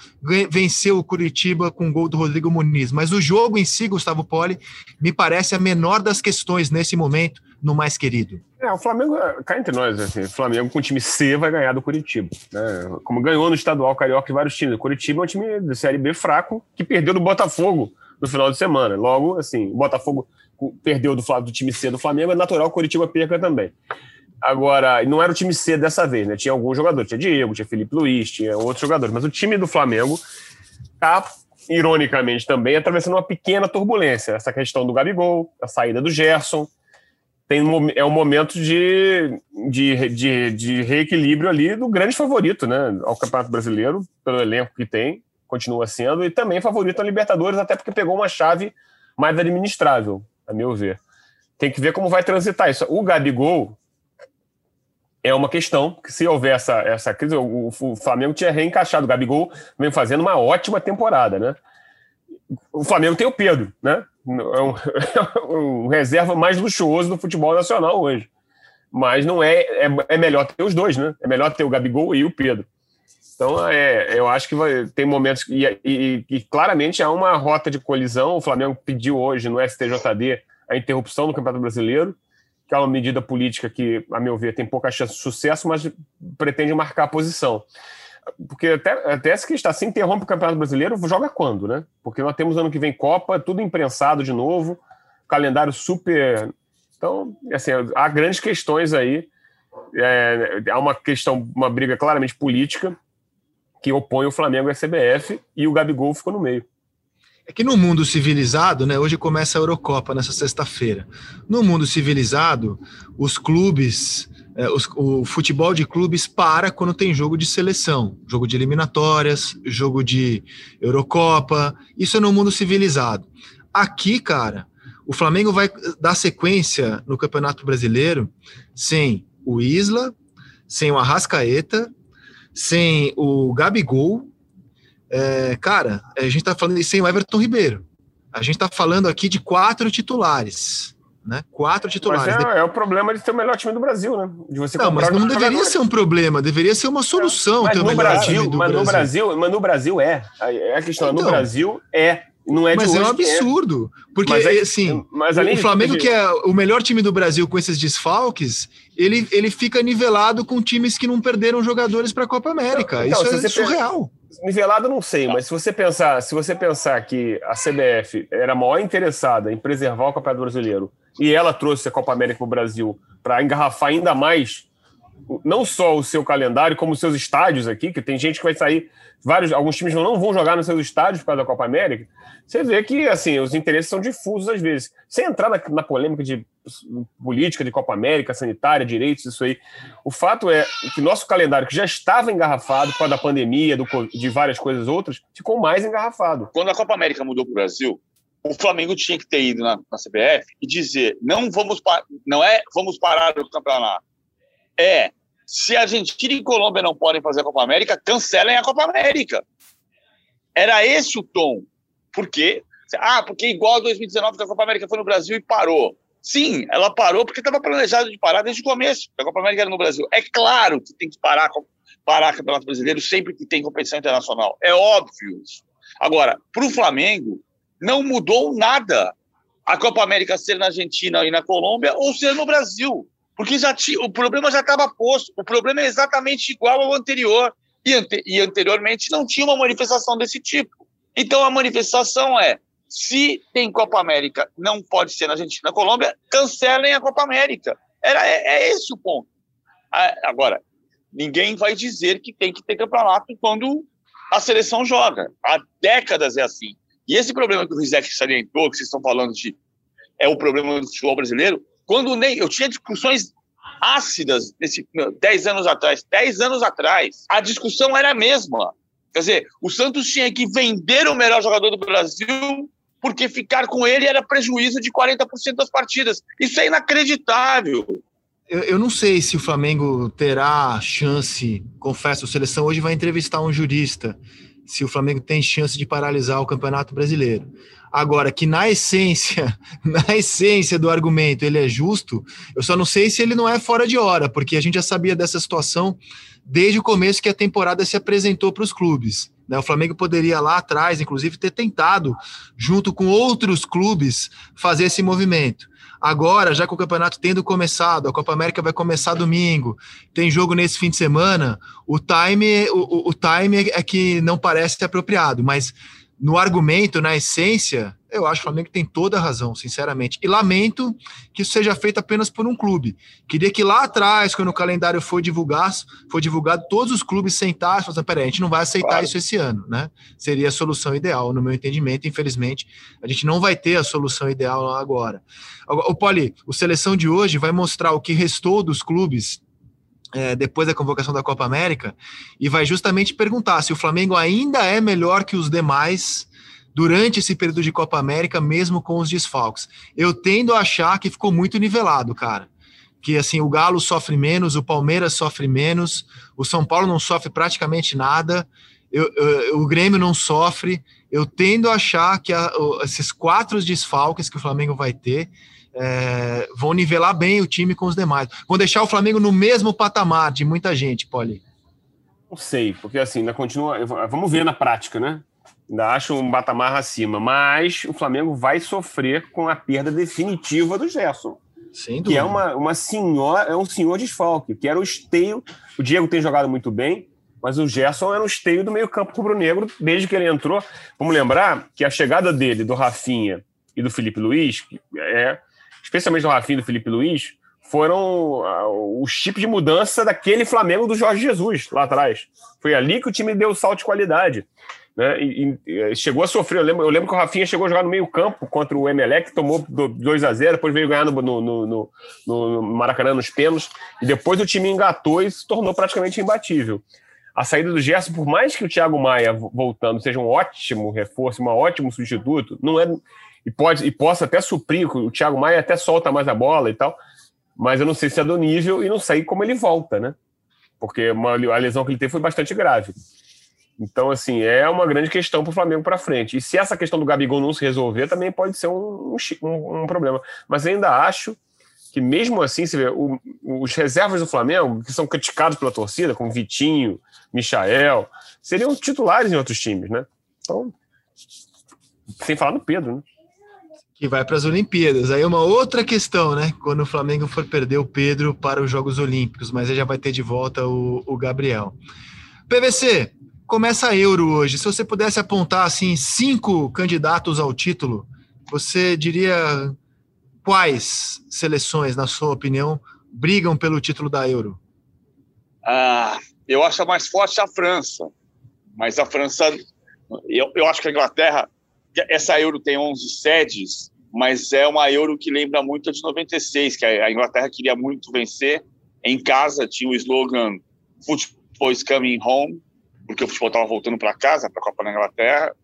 venceu o Curitiba com o gol do Rodrigo Muniz. Mas o jogo em si, Gustavo Poli, me parece a menor das questões nesse momento no mais querido. É, o Flamengo, cá entre nós, assim, o Flamengo com o time C vai ganhar do Curitiba. Né? Como ganhou no estadual carioca e vários times. O Curitiba é um time de Série B fraco que perdeu do Botafogo no final de semana. Logo, assim, o Botafogo perdeu do, do time C do Flamengo, é natural que o Curitiba perca também. Agora, não era o time C dessa vez, né? Tinha alguns jogadores, tinha Diego, tinha Felipe Luiz, tinha outros jogadores, mas o time do Flamengo tá, ironicamente, também atravessando uma pequena turbulência. Essa questão do Gabigol, a saída do Gerson, tem, é um momento de, de, de, de reequilíbrio ali do grande favorito né, ao Campeonato Brasileiro, pelo elenco que tem, continua sendo, e também favorito a Libertadores, até porque pegou uma chave mais administrável, a meu ver. Tem que ver como vai transitar isso. O Gabigol é uma questão que, se houver essa, essa crise, o, o Flamengo tinha reencaixado. O Gabigol vem fazendo uma ótima temporada, né? O Flamengo tem o Pedro, né? É um, é um reserva mais luxuoso do futebol nacional hoje. Mas não é, é, é melhor ter os dois, né? É melhor ter o Gabigol e o Pedro. Então, é, eu acho que vai, tem momentos. E, e, e, claramente há uma rota de colisão. O Flamengo pediu hoje no STJD a interrupção do Campeonato Brasileiro, que é uma medida política que, a meu ver, tem pouca chance de sucesso, mas pretende marcar a posição. Porque até, até se que está se interrompe o Campeonato Brasileiro, joga quando, né? Porque nós temos ano que vem Copa, tudo imprensado de novo, calendário super. Então, assim, há grandes questões aí. É, há uma questão, uma briga claramente política que opõe o Flamengo à CBF e o Gabigol ficou no meio. É que no mundo civilizado, né? Hoje começa a Eurocopa nessa sexta-feira. No mundo civilizado, os clubes, é, os, o futebol de clubes para quando tem jogo de seleção, jogo de eliminatórias, jogo de Eurocopa. Isso é no mundo civilizado. Aqui, cara, o Flamengo vai dar sequência no Campeonato Brasileiro sem o Isla, sem o Arrascaeta sem o Gabigol, é, cara, a gente tá falando sem o Everton Ribeiro. A gente tá falando aqui de quatro titulares. Né? Quatro titulares. Mas é, é, o problema de ter o melhor time do Brasil, né? De você não, mas não deveria ser um problema, deveria ser uma solução mas ter o melhor Brasil, time do mas Brasil. No Brasil. Mas no Brasil é. É a questão, então, no Brasil é. Não é mas é um é. absurdo. É. Porque, mas é, assim, mas o Flamengo, de... que é o melhor time do Brasil com esses desfalques, ele, ele fica nivelado com times que não perderam jogadores para a Copa América. Então, Isso é surreal. Pensa... Nivelado não sei, mas se você pensar, se você pensar que a CBF era a maior interessada em preservar o Campeonato Brasileiro e ela trouxe a Copa América para o Brasil para engarrafar ainda mais não só o seu calendário, como os seus estádios aqui, que tem gente que vai sair, vários, alguns times não vão jogar nos seus estádios por causa da Copa América. Você vê que assim, os interesses são difusos às vezes. Sem entrar na, na polêmica de política de Copa América, sanitária, direitos, isso aí. O fato é que nosso calendário, que já estava engarrafado por causa da pandemia, do, de várias coisas outras, ficou mais engarrafado. Quando a Copa América mudou para o Brasil, o Flamengo tinha que ter ido na, na CBF e dizer: não vamos não é vamos parar o campeonato é se Argentina e Colômbia não podem fazer a Copa América, cancelem a Copa América. Era esse o tom. Por quê? Ah, porque igual a 2019 que a Copa América foi no Brasil e parou. Sim, ela parou porque estava planejado de parar desde o começo. A Copa América era no Brasil. É claro que tem que parar, parar Campeonato Brasileiro sempre que tem competição internacional. É óbvio isso. Agora, para o Flamengo, não mudou nada a Copa América ser na Argentina e na Colômbia ou ser no Brasil. Porque já tinha, o problema já estava posto. O problema é exatamente igual ao anterior. E, ante, e anteriormente não tinha uma manifestação desse tipo. Então a manifestação é: se tem Copa América, não pode ser na Argentina na Colômbia, cancelem a Copa América. Era, é, é esse o ponto. Agora, ninguém vai dizer que tem que ter campeonato quando a seleção joga. Há décadas é assim. E esse problema que o Rizek salientou, que vocês estão falando de é o problema do futebol brasileiro, quando eu tinha discussões ácidas nesse 10 anos atrás, 10 anos atrás, a discussão era a mesma. Quer dizer, o Santos tinha que vender o melhor jogador do Brasil porque ficar com ele era prejuízo de 40% das partidas. Isso é inacreditável. Eu, eu, não sei se o Flamengo terá chance, confesso, a seleção hoje vai entrevistar um jurista, se o Flamengo tem chance de paralisar o Campeonato Brasileiro. Agora, que na essência, na essência do argumento ele é justo, eu só não sei se ele não é fora de hora, porque a gente já sabia dessa situação desde o começo que a temporada se apresentou para os clubes. Né? O Flamengo poderia lá atrás, inclusive, ter tentado, junto com outros clubes, fazer esse movimento. Agora, já com o campeonato tendo começado, a Copa América vai começar domingo, tem jogo nesse fim de semana, o time, o, o time é que não parece apropriado, mas no argumento, na essência, eu acho que o Flamengo tem toda a razão, sinceramente. E lamento que isso seja feito apenas por um clube. Queria que lá atrás, quando o calendário foi divulgado, foi divulgado todos os clubes sentassem e falassem, peraí, a gente não vai aceitar claro. isso esse ano, né? Seria a solução ideal, no meu entendimento. Infelizmente, a gente não vai ter a solução ideal agora. O Poli, o seleção de hoje vai mostrar o que restou dos clubes é, depois da convocação da Copa América e vai justamente perguntar se o Flamengo ainda é melhor que os demais durante esse período de Copa América, mesmo com os desfalques. Eu tendo a achar que ficou muito nivelado, cara. Que assim, o Galo sofre menos, o Palmeiras sofre menos, o São Paulo não sofre praticamente nada, eu, eu, o Grêmio não sofre. Eu tendo a achar que a, esses quatro desfalques que o Flamengo vai ter é, vão nivelar bem o time com os demais. Vão deixar o Flamengo no mesmo patamar de muita gente, Poli. Não sei, porque assim, ainda continua. Vamos ver na prática, né? Ainda acho um patamar acima, mas o Flamengo vai sofrer com a perda definitiva do Gerson. Sem que é uma, uma senhora, é um senhor desfalque, que era o esteio. O Diego tem jogado muito bem, mas o Gerson era o esteio do meio-campo rubro-negro desde que ele entrou. Vamos lembrar que a chegada dele, do Rafinha e do Felipe Luiz, é especialmente do Rafinha do Felipe Luiz, foram uh, o chip de mudança daquele Flamengo do Jorge Jesus lá atrás. Foi ali que o time deu o salto de qualidade. Né? E, e, chegou a sofrer. Eu lembro, eu lembro que o Rafinha chegou a jogar no meio-campo contra o Emelec, tomou 2 a 0 depois veio ganhar no, no, no, no, Maracanã nos pênaltis, e depois o time engatou e se tornou praticamente imbatível. A saída do Gerson, por mais que o Thiago Maia voltando seja um ótimo reforço, um ótimo substituto, não é e pode e possa até suprir, o Thiago Maia até solta mais a bola e tal, mas eu não sei se é do nível e não sei como ele volta, né? Porque uma, a lesão que ele teve foi bastante grave. Então, assim, é uma grande questão para o Flamengo para frente. E se essa questão do Gabigol não se resolver, também pode ser um, um, um problema. Mas ainda acho que, mesmo assim, você vê, o, os reservas do Flamengo, que são criticados pela torcida, como Vitinho, Michael, seriam titulares em outros times, né? Então, sem falar no Pedro, né? Que vai para as Olimpíadas. Aí uma outra questão, né? Quando o Flamengo for perder o Pedro para os Jogos Olímpicos, mas aí já vai ter de volta o, o Gabriel. PVC, começa a Euro hoje. Se você pudesse apontar assim cinco candidatos ao título, você diria quais seleções, na sua opinião, brigam pelo título da Euro? Ah, eu acho a mais forte a França, mas a França, eu, eu acho que a Inglaterra essa Euro tem 11 sedes, mas é uma Euro que lembra muito a de 96, que a Inglaterra queria muito vencer. Em casa tinha o slogan Football is coming home, porque o futebol estava voltando para casa, para a Copa da Inglaterra.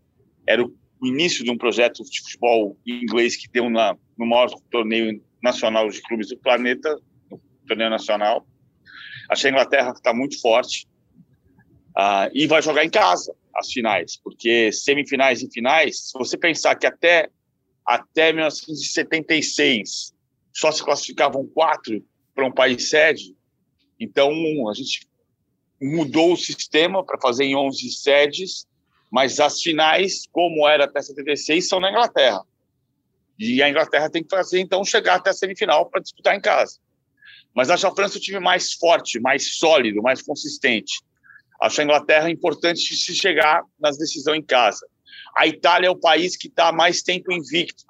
Era o início de um projeto de futebol inglês que deu na, no maior torneio nacional de clubes do planeta, no torneio nacional. Achei a Inglaterra está muito forte uh, e vai jogar em casa as finais, porque semifinais e finais, se você pensar que até, até 1976 só se classificavam quatro para um país sede. Então, a gente mudou o sistema para fazer em 11 sedes, mas as finais, como era até 76, são na Inglaterra. E a Inglaterra tem que fazer, então, chegar até a semifinal para disputar em casa. Mas acho a França o time mais forte, mais sólido, mais consistente. Acho a Inglaterra importante se chegar nas decisões em casa. A Itália é o país que está mais tempo invicto.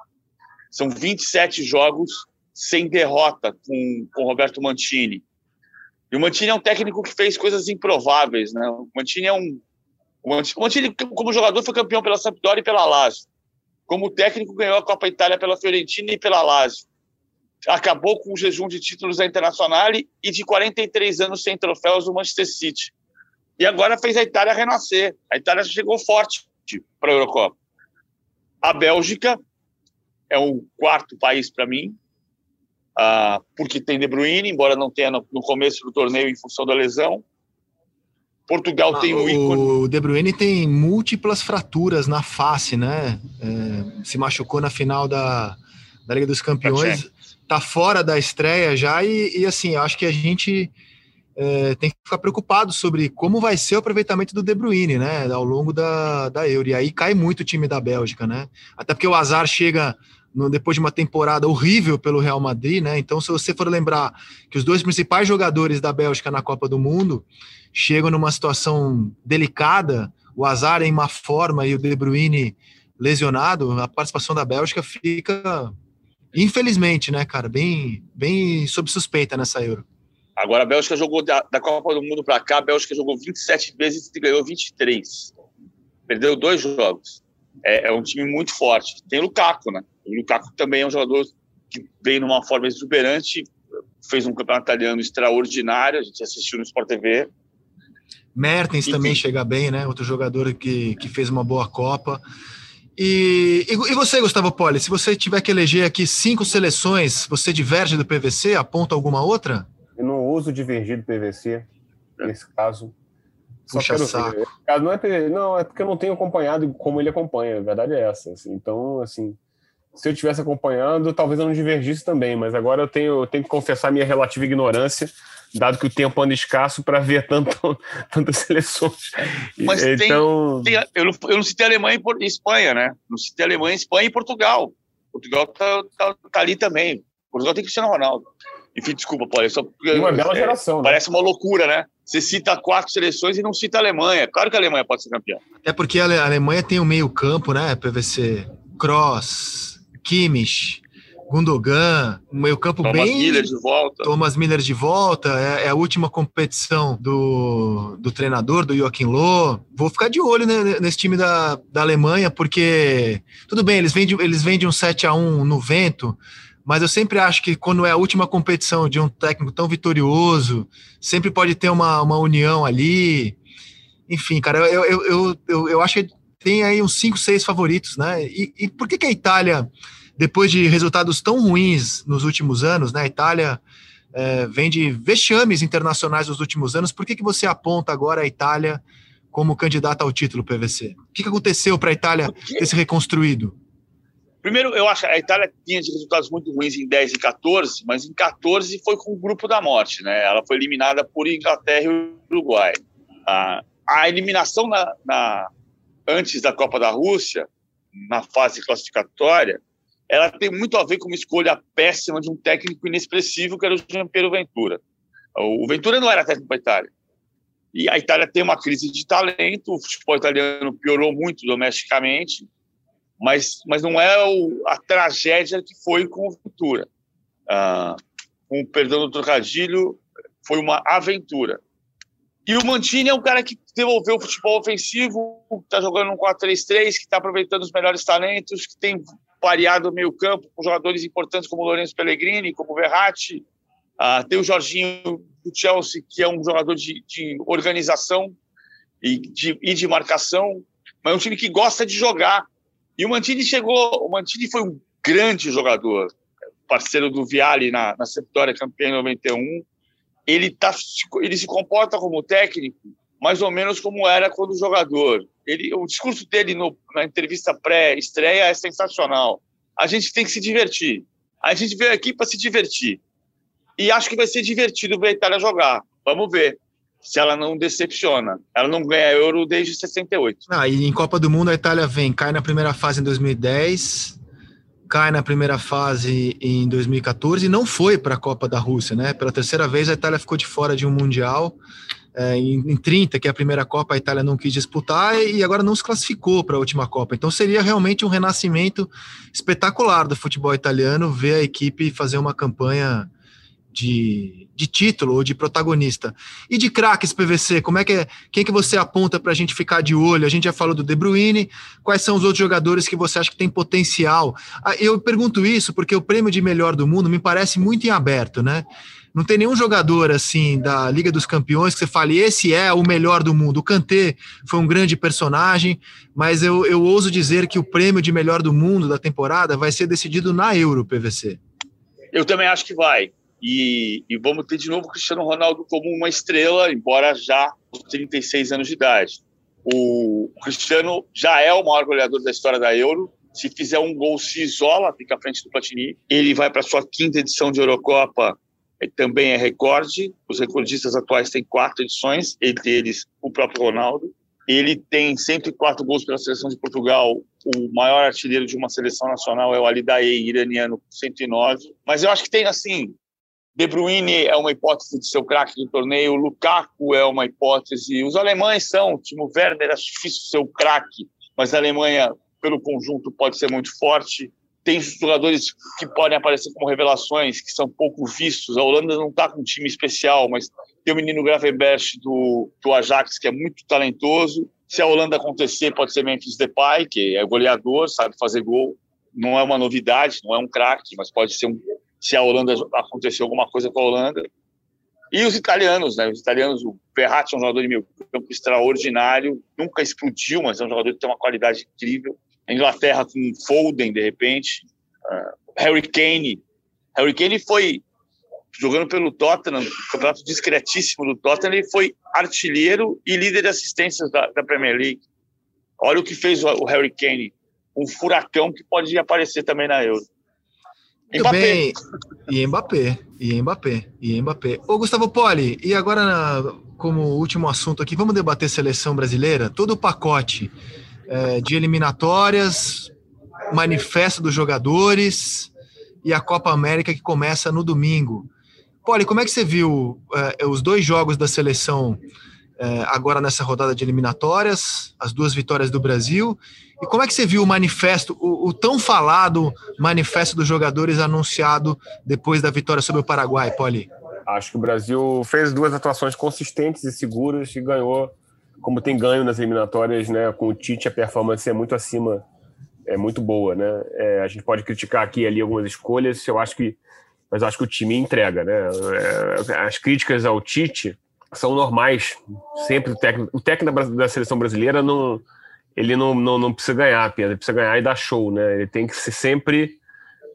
São 27 jogos sem derrota com, com Roberto Mantini. E o Mantini é um técnico que fez coisas improváveis. Né? O Mantini é um. O Mantini, como jogador, foi campeão pela Sampdoria e pela Lazio. Como técnico, ganhou a Copa Itália pela Fiorentina e pela Lazio. Acabou com o jejum de títulos da Internacional e de 43 anos sem troféus do Manchester City. E agora fez a Itália renascer. A Itália chegou forte para a Eurocopa. A Bélgica é o quarto país para mim, uh, porque tem De Bruyne, embora não tenha no, no, começo do torneio em função da lesão. Portugal ah, tem o ícone. O De Bruyne tem múltiplas fraturas na face, né? É, se machucou na final da, da Liga dos Campeões, tá fora da estreia já e, e assim, acho que a gente é, tem que ficar preocupado sobre como vai ser o aproveitamento do De Bruyne, né, ao longo da, da Euro. E aí cai muito o time da Bélgica, né? Até porque o azar chega no, depois de uma temporada horrível pelo Real Madrid, né? Então, se você for lembrar que os dois principais jogadores da Bélgica na Copa do Mundo chegam numa situação delicada, o Azar em má forma e o De Bruyne lesionado, a participação da Bélgica fica, infelizmente, né, cara, bem, bem sob suspeita nessa Euro. Agora a Bélgica jogou da, da Copa do Mundo para cá, a Bélgica jogou 27 vezes e ganhou 23. Perdeu dois jogos. É, é um time muito forte. Tem o Lukaku, né? O Lukaku também é um jogador que veio numa forma exuberante, fez um campeonato italiano extraordinário, a gente assistiu no Sport TV. Mertens também chega bem, né? Outro jogador que, que fez uma boa Copa. E, e, e, você, Gustavo Poli, se você tiver que eleger aqui cinco seleções, você diverge do PVC? Aponta alguma outra? Uso divergir do PVC nesse caso. Só Puxa saco. Não é, não, é porque eu não tenho acompanhado como ele acompanha, a verdade é essa. Assim. Então, assim, se eu estivesse acompanhando, talvez eu não divergisse também, mas agora eu tenho, eu tenho que confessar minha relativa ignorância, dado que o tempo anda escasso para ver tanto, tantas seleções. Mas então... Tem, tem, eu, não, eu não citei Alemanha e Espanha, né? Não citei Alemanha, Espanha e Portugal. Portugal tá, tá, tá ali também. Portugal tem Cristiano Ronaldo. Enfim, desculpa, Paulo. É só uma bela é, geração, né? Parece uma loucura, né? Você cita quatro seleções e não cita a Alemanha. Claro que a Alemanha pode ser campeã. É porque a Alemanha tem o um meio campo, né? PVC, Cross, Kimmich, Gundogan, um meio campo Thomas bem... Miller de volta. Thomas Miller de volta, é, é, a última competição do, do treinador, do Joachim Löw. Vou ficar de olho né, nesse time da, da Alemanha, porque tudo bem, eles vêm de, eles vêm de um 7 a 1 no vento, mas eu sempre acho que quando é a última competição de um técnico tão vitorioso, sempre pode ter uma, uma união ali. Enfim, cara, eu, eu, eu, eu, eu acho que tem aí uns 5, 6 favoritos, né? E, e, por que, que a Itália, depois de resultados tão ruins nos últimos anos, né? A Itália é, vem de vexames internacionais nos últimos anos, por que, que você aponta agora a Itália como candidata ao título PVC? O que, que aconteceu para a Itália ter se reconstruído? Primeiro, eu acho que a Itália tinha resultados muito ruins em 10 e 14, mas em 14 foi com o grupo da morte, né? Ela foi eliminada por Inglaterra e Uruguai. A, a eliminação na, na antes da Copa da Rússia, na fase classificatória, ela tem muito a ver com uma escolha péssima de um técnico inexpressivo, que era o Gianpiero Ventura. O Ventura não era técnico para a Itália. E a Itália tem uma crise de talento, o futebol italiano piorou muito domesticamente, mas, mas não é o, a tragédia que foi com o Ventura. Ah, com o perdão do trocadilho, foi uma aventura. E o Mantini é um cara que desenvolveu o futebol ofensivo, está jogando um 4-3-3, que está aproveitando os melhores talentos, que tem variado o meio campo com jogadores importantes como o Lourenço Pellegrini, como o Verratti. Uh, tem o Jorginho do Chelsea, que é um jogador de, de organização e de, e de marcação, mas é um time que gosta de jogar. E o Mantini chegou, o Mantini foi um grande jogador, parceiro do Viali na, na Septória, campeão em 91, ele, tá, ele se comporta como técnico mais ou menos como era quando jogador. Ele, o discurso dele no, na entrevista pré-estreia é sensacional. A gente tem que se divertir. A gente veio aqui para se divertir. E acho que vai ser divertido ver a Itália jogar. Vamos ver se ela não decepciona. Ela não ganha Euro desde 68. Ah, e em Copa do Mundo a Itália vem, cai na primeira fase em 2010, cai na primeira fase em 2014 e não foi para a Copa da Rússia, né? Pela terceira vez a Itália ficou de fora de um Mundial. É, em, em 30, que é a primeira Copa, a Itália não quis disputar e agora não se classificou para a última Copa. Então seria realmente um renascimento espetacular do futebol italiano ver a equipe fazer uma campanha de, de título ou de protagonista. E de craques PVC, como é que é, quem que você aponta para a gente ficar de olho? A gente já falou do De Bruyne, quais são os outros jogadores que você acha que tem potencial? Ah, eu pergunto isso porque o prêmio de melhor do mundo me parece muito em aberto, né? Não tem nenhum jogador assim da Liga dos Campeões que você fale, esse é o melhor do mundo. O Kanté foi um grande personagem, mas eu, eu ouso dizer que o prêmio de melhor do mundo da temporada vai ser decidido na Euro PVC. Eu também acho que vai. E, e, vamos ter de novo o Cristiano Ronaldo como uma estrela, embora já com 36 anos de idade. O Cristiano já é o maior goleador da história da Euro. Se fizer um gol, se isola, fica à frente do Platini. Ele vai para sua quinta edição de Eurocopa, também é recorde. Os recordistas atuais têm quatro edições, entre eles o próprio Ronaldo. Ele tem 104 gols pela seleção de Portugal. O maior artilheiro de uma seleção nacional é o Ali Daei, iraniano, com 109. Mas eu acho que tem, assim, de Bruyne é uma hipótese de ser o craque do torneio, Lukaku é uma hipótese, os alemães são, o Timo Werner é difícil ser o craque, mas a Alemanha, pelo conjunto, pode ser muito forte. Tem jogadores que podem aparecer como revelações, que são pouco vistos. A Holanda não está com um time especial, mas tem o menino Gravenberch do, do Ajax, que é muito talentoso. Se a Holanda acontecer, pode ser Memphis Depay, que é goleador, sabe fazer gol. Não é uma novidade, não é um craque, mas pode ser um se a Holanda aconteceu alguma coisa com a Holanda. E os italianos, né? Os italianos, o Ferrati é um jogador de meio campo extraordinário, nunca explodiu, mas é um jogador que tem uma qualidade incrível. A Inglaterra com Foden, de repente. Uh, Harry Kane. Harry Kane foi jogando pelo Tottenham, campeonato discretíssimo do Tottenham, ele foi artilheiro e líder de assistências da, da Premier League. Olha o que fez o, o Harry Kane, um furacão que pode aparecer também na Euro. Muito Mbappé. bem. E Mbappé, e Mbappé, e Mbappé. Ô, Gustavo Poli, e agora, como último assunto aqui, vamos debater seleção brasileira? Todo o pacote é, de eliminatórias, manifesto dos jogadores e a Copa América que começa no domingo. Poli, como é que você viu é, os dois jogos da seleção é, agora nessa rodada de eliminatórias, as duas vitórias do Brasil e como é que você viu o manifesto, o, o, tão falado manifesto dos jogadores anunciado depois da vitória sobre o Paraguai, Poli? Acho que o Brasil fez duas atuações consistentes e seguras e ganhou, como tem ganho nas eliminatórias, né? Com o Tite, a performance é muito acima, é muito boa, né? É, a gente pode criticar aqui e ali algumas escolhas, eu acho que, mas acho que o time entrega, né? É, as críticas ao Tite são normais. Sempre o técnico, o técnico da, da seleção brasileira não ele não, não, não precisa ganhar, Pedro, ele precisa ganhar e dar show, né? Ele tem que ser sempre.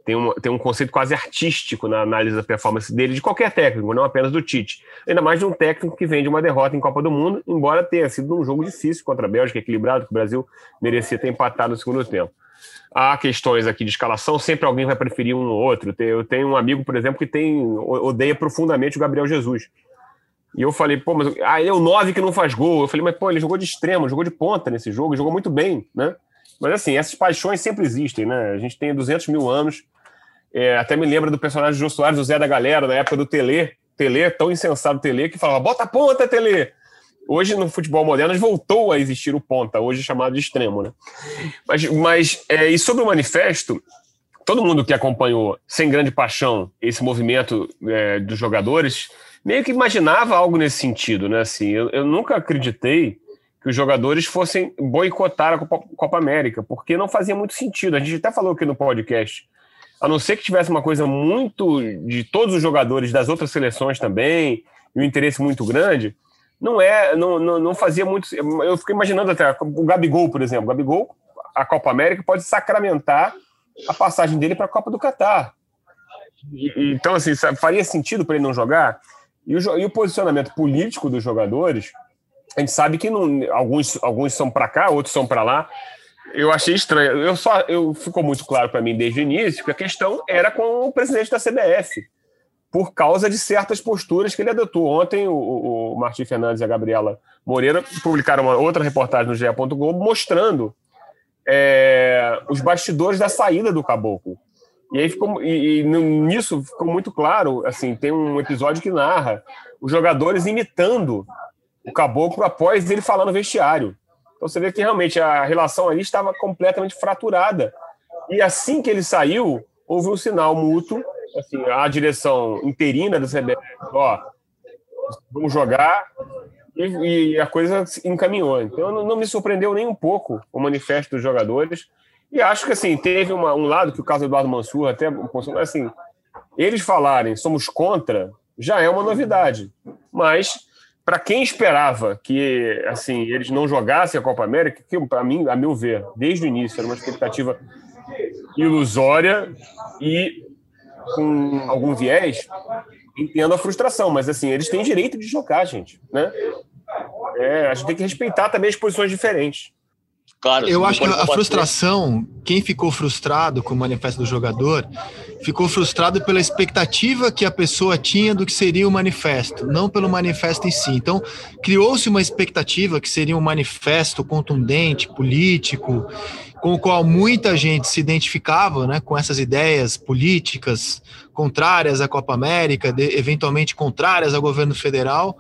Tem um, tem um conceito quase artístico na análise da performance dele, de qualquer técnico, não apenas do Tite. Ainda mais de um técnico que vem de uma derrota em Copa do Mundo, embora tenha sido um jogo difícil contra a Bélgica, equilibrado, que o Brasil merecia ter empatado no segundo tempo. Há questões aqui de escalação, sempre alguém vai preferir um ou outro. Eu tenho um amigo, por exemplo, que tem odeia profundamente o Gabriel Jesus e eu falei, pô, mas ah, ele é o 9 que não faz gol. Eu falei, mas pô, ele jogou de extremo, jogou de ponta nesse jogo, jogou muito bem, né? Mas assim, essas paixões sempre existem, né? A gente tem 200 mil anos. É, até me lembra do personagem de Jô Soares, o Zé da Galera, na época do Tele. Tele, tão insensato Tele, que falava, bota a ponta, Tele! Hoje, no futebol moderno, voltou a existir o ponta, hoje chamado de extremo, né? Mas, mas é, e sobre o manifesto, todo mundo que acompanhou sem grande paixão esse movimento é, dos jogadores meio que imaginava algo nesse sentido, né? Assim, eu, eu nunca acreditei que os jogadores fossem boicotar a Copa, Copa, América, porque não fazia muito sentido. A gente até falou aqui no podcast. A não ser que tivesse uma coisa muito de todos os jogadores das outras seleções também, e um interesse muito grande, não é, não, não, não fazia muito. Eu fiquei imaginando até o Gabigol, por exemplo. O Gabigol, a Copa América pode sacramentar a passagem dele para a Copa do Catar. Então, assim, faria sentido para ele não jogar? E o, e o posicionamento político dos jogadores, a gente sabe que não, alguns, alguns são para cá, outros são para lá. Eu achei estranho. Eu só, eu ficou muito claro para mim desde o início que a questão era com o presidente da CBF, por causa de certas posturas que ele adotou. Ontem o, o Martim Fernandes e a Gabriela Moreira publicaram uma outra reportagem no GE. Mostrando é, os bastidores da saída do Caboclo. E aí ficou e, e, nisso ficou muito claro, assim, tem um episódio que narra os jogadores imitando o Caboclo após ele falar no vestiário. Então você vê que realmente a relação ali estava completamente fraturada. E assim que ele saiu, houve um sinal mútuo, assim, a direção interina do CBF, ó, vamos jogar, e, e, a coisa encaminhou. Então não, não, me surpreendeu nem um pouco o manifesto dos jogadores. E acho que assim, teve uma, um lado que o caso do Eduardo Mansur até assim, eles falarem somos contra já é uma novidade. Mas para quem esperava que assim eles não jogassem a Copa América, que para mim, a meu ver, desde o início era uma expectativa ilusória e com algum viés, entendo a frustração, mas assim, eles têm direito de jogar, gente, né? É, a gente tem que respeitar também as posições diferentes. Claro, eu acho que a frustração, quem ficou frustrado com o manifesto do jogador, ficou frustrado pela expectativa que a pessoa tinha do que seria o manifesto, não pelo manifesto em si. Então, criou-se uma expectativa que seria um manifesto contundente, político, com o qual muita gente se identificava, né, com essas ideias políticas contrárias à Copa América, de, eventualmente contrárias ao governo federal.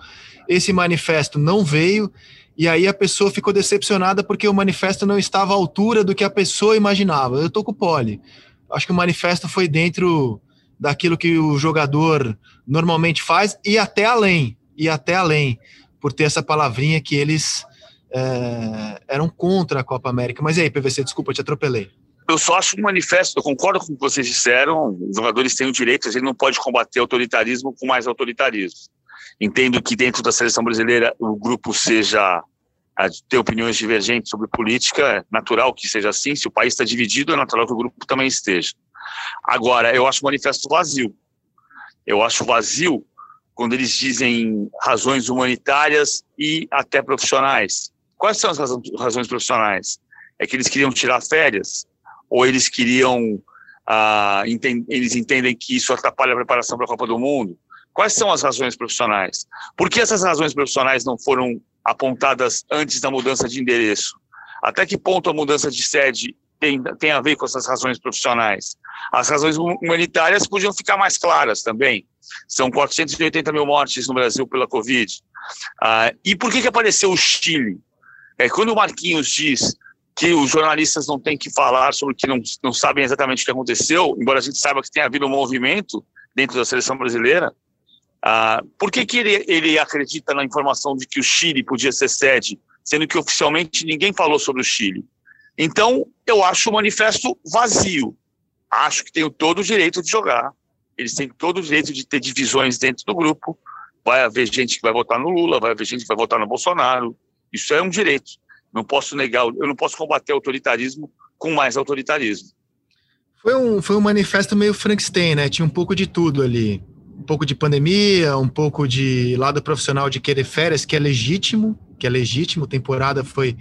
Esse manifesto não veio e aí a pessoa ficou decepcionada porque o manifesto não estava à altura do que a pessoa imaginava. Eu tô com o Poli. Acho que o manifesto foi dentro daquilo que o jogador normalmente faz e até além, e até além, por ter essa palavrinha que eles é, eram contra a Copa América. Mas e aí, PVC, desculpa, te atropelei. Eu só acho um manifesto, eu concordo com o que vocês disseram, os jogadores têm o direito, a gente não pode combater autoritarismo com mais autoritarismo. Entendo que dentro da seleção brasileira o grupo seja a ter opiniões divergentes sobre política, é natural que seja assim. Se o país está dividido, é natural que o grupo também esteja. Agora, eu acho o manifesto vazio. Eu acho vazio quando eles dizem razões humanitárias e até profissionais. Quais são as razões profissionais? É que eles queriam tirar férias? Ou eles queriam. Ah, eles entendem que isso atrapalha a preparação para a Copa do Mundo? Quais são as razões profissionais? Por que essas razões profissionais não foram apontadas antes da mudança de endereço? Até que ponto a mudança de sede tem, tem a ver com essas razões profissionais? As razões humanitárias podiam ficar mais claras também. São 480 mil mortes no Brasil pela Covid. Ah, e por que, que apareceu o Chile? É, quando o Marquinhos diz que os jornalistas não têm que falar sobre o que não, não sabem exatamente o que aconteceu, embora a gente saiba que tem havido um movimento dentro da seleção brasileira, ah, por que, que ele, ele acredita na informação de que o Chile podia ser sede, sendo que oficialmente ninguém falou sobre o Chile? Então, eu acho o manifesto vazio. Acho que tenho todo o direito de jogar. Eles têm todo o direito de ter divisões dentro do grupo. Vai haver gente que vai votar no Lula, vai haver gente que vai votar no Bolsonaro. Isso é um direito. Não posso negar, eu não posso combater autoritarismo com mais autoritarismo. Foi um, foi um manifesto meio Frankenstein, né? Tinha um pouco de tudo ali pouco de pandemia, um pouco de lado profissional de querer férias, que é legítimo, que é legítimo, temporada foi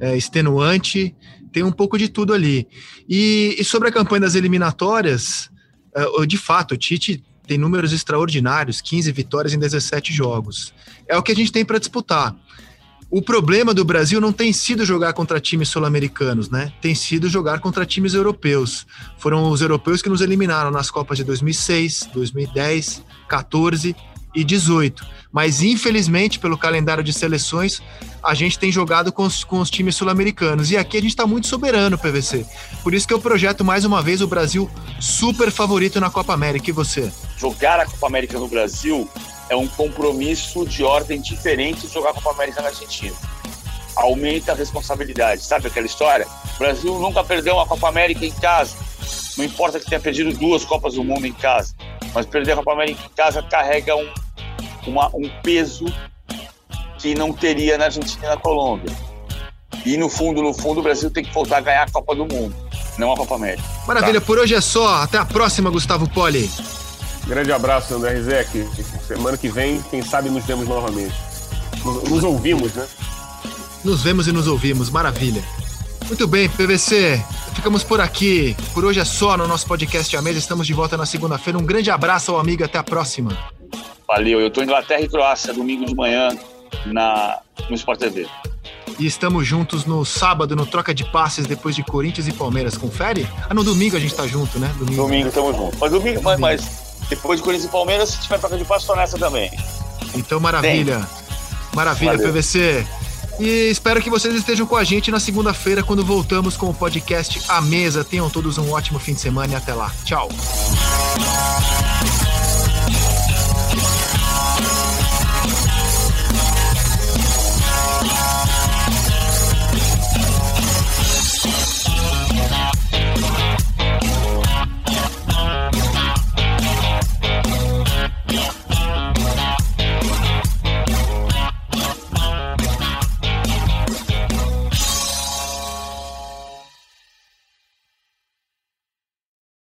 é, extenuante, tem um pouco de tudo ali. E, e sobre a campanha das eliminatórias, é, de fato, o Tite tem números extraordinários, 15 vitórias em 17 jogos. É o que a gente tem para disputar. O problema do Brasil não tem sido jogar contra times sul-americanos, né? Tem sido jogar contra times europeus. Foram os europeus que nos eliminaram nas Copas de 2006, 2010, 14 e 18. Mas, infelizmente, pelo calendário de seleções, a gente tem jogado com os, com os times sul-americanos. E aqui a gente está muito soberano, PVC. Por isso que eu projeto mais uma vez o Brasil super favorito na Copa América. E você? Jogar a Copa América no Brasil é um compromisso de ordem diferente de jogar a Copa América na Argentina. Aumenta a responsabilidade. Sabe aquela história? O Brasil nunca perdeu uma Copa América em casa. Não importa que tenha perdido duas Copas do Mundo em casa, mas perder a Copa América em casa carrega um, uma, um peso que não teria na Argentina e na Colômbia. E no fundo, no fundo, o Brasil tem que voltar a ganhar a Copa do Mundo, não a Copa América. Maravilha, tá? por hoje é só. Até a próxima, Gustavo Poli. Grande abraço, André Rizek. Semana que vem, quem sabe nos vemos novamente. Nos, nos ouvimos, né? Nos vemos e nos ouvimos, maravilha. Muito bem, PVC. Ficamos por aqui. Por hoje é só no nosso podcast A Mesa. Estamos de volta na segunda-feira. Um grande abraço ao amigo. Até a próxima. Valeu. Eu tô em Inglaterra e Croácia, domingo de manhã, na, no Sport TV. E estamos juntos no sábado, no Troca de Passes, depois de Corinthians e Palmeiras. Confere? Ah, no domingo a gente tá junto, né? Domingo, domingo tamo junto. Mas domingo, mas, mas depois de Corinthians e Palmeiras, se tiver troca de passes, tô nessa também. Então, maravilha. Tem. Maravilha, Valeu. PVC. E espero que vocês estejam com a gente na segunda-feira, quando voltamos com o podcast A Mesa. Tenham todos um ótimo fim de semana e até lá. Tchau.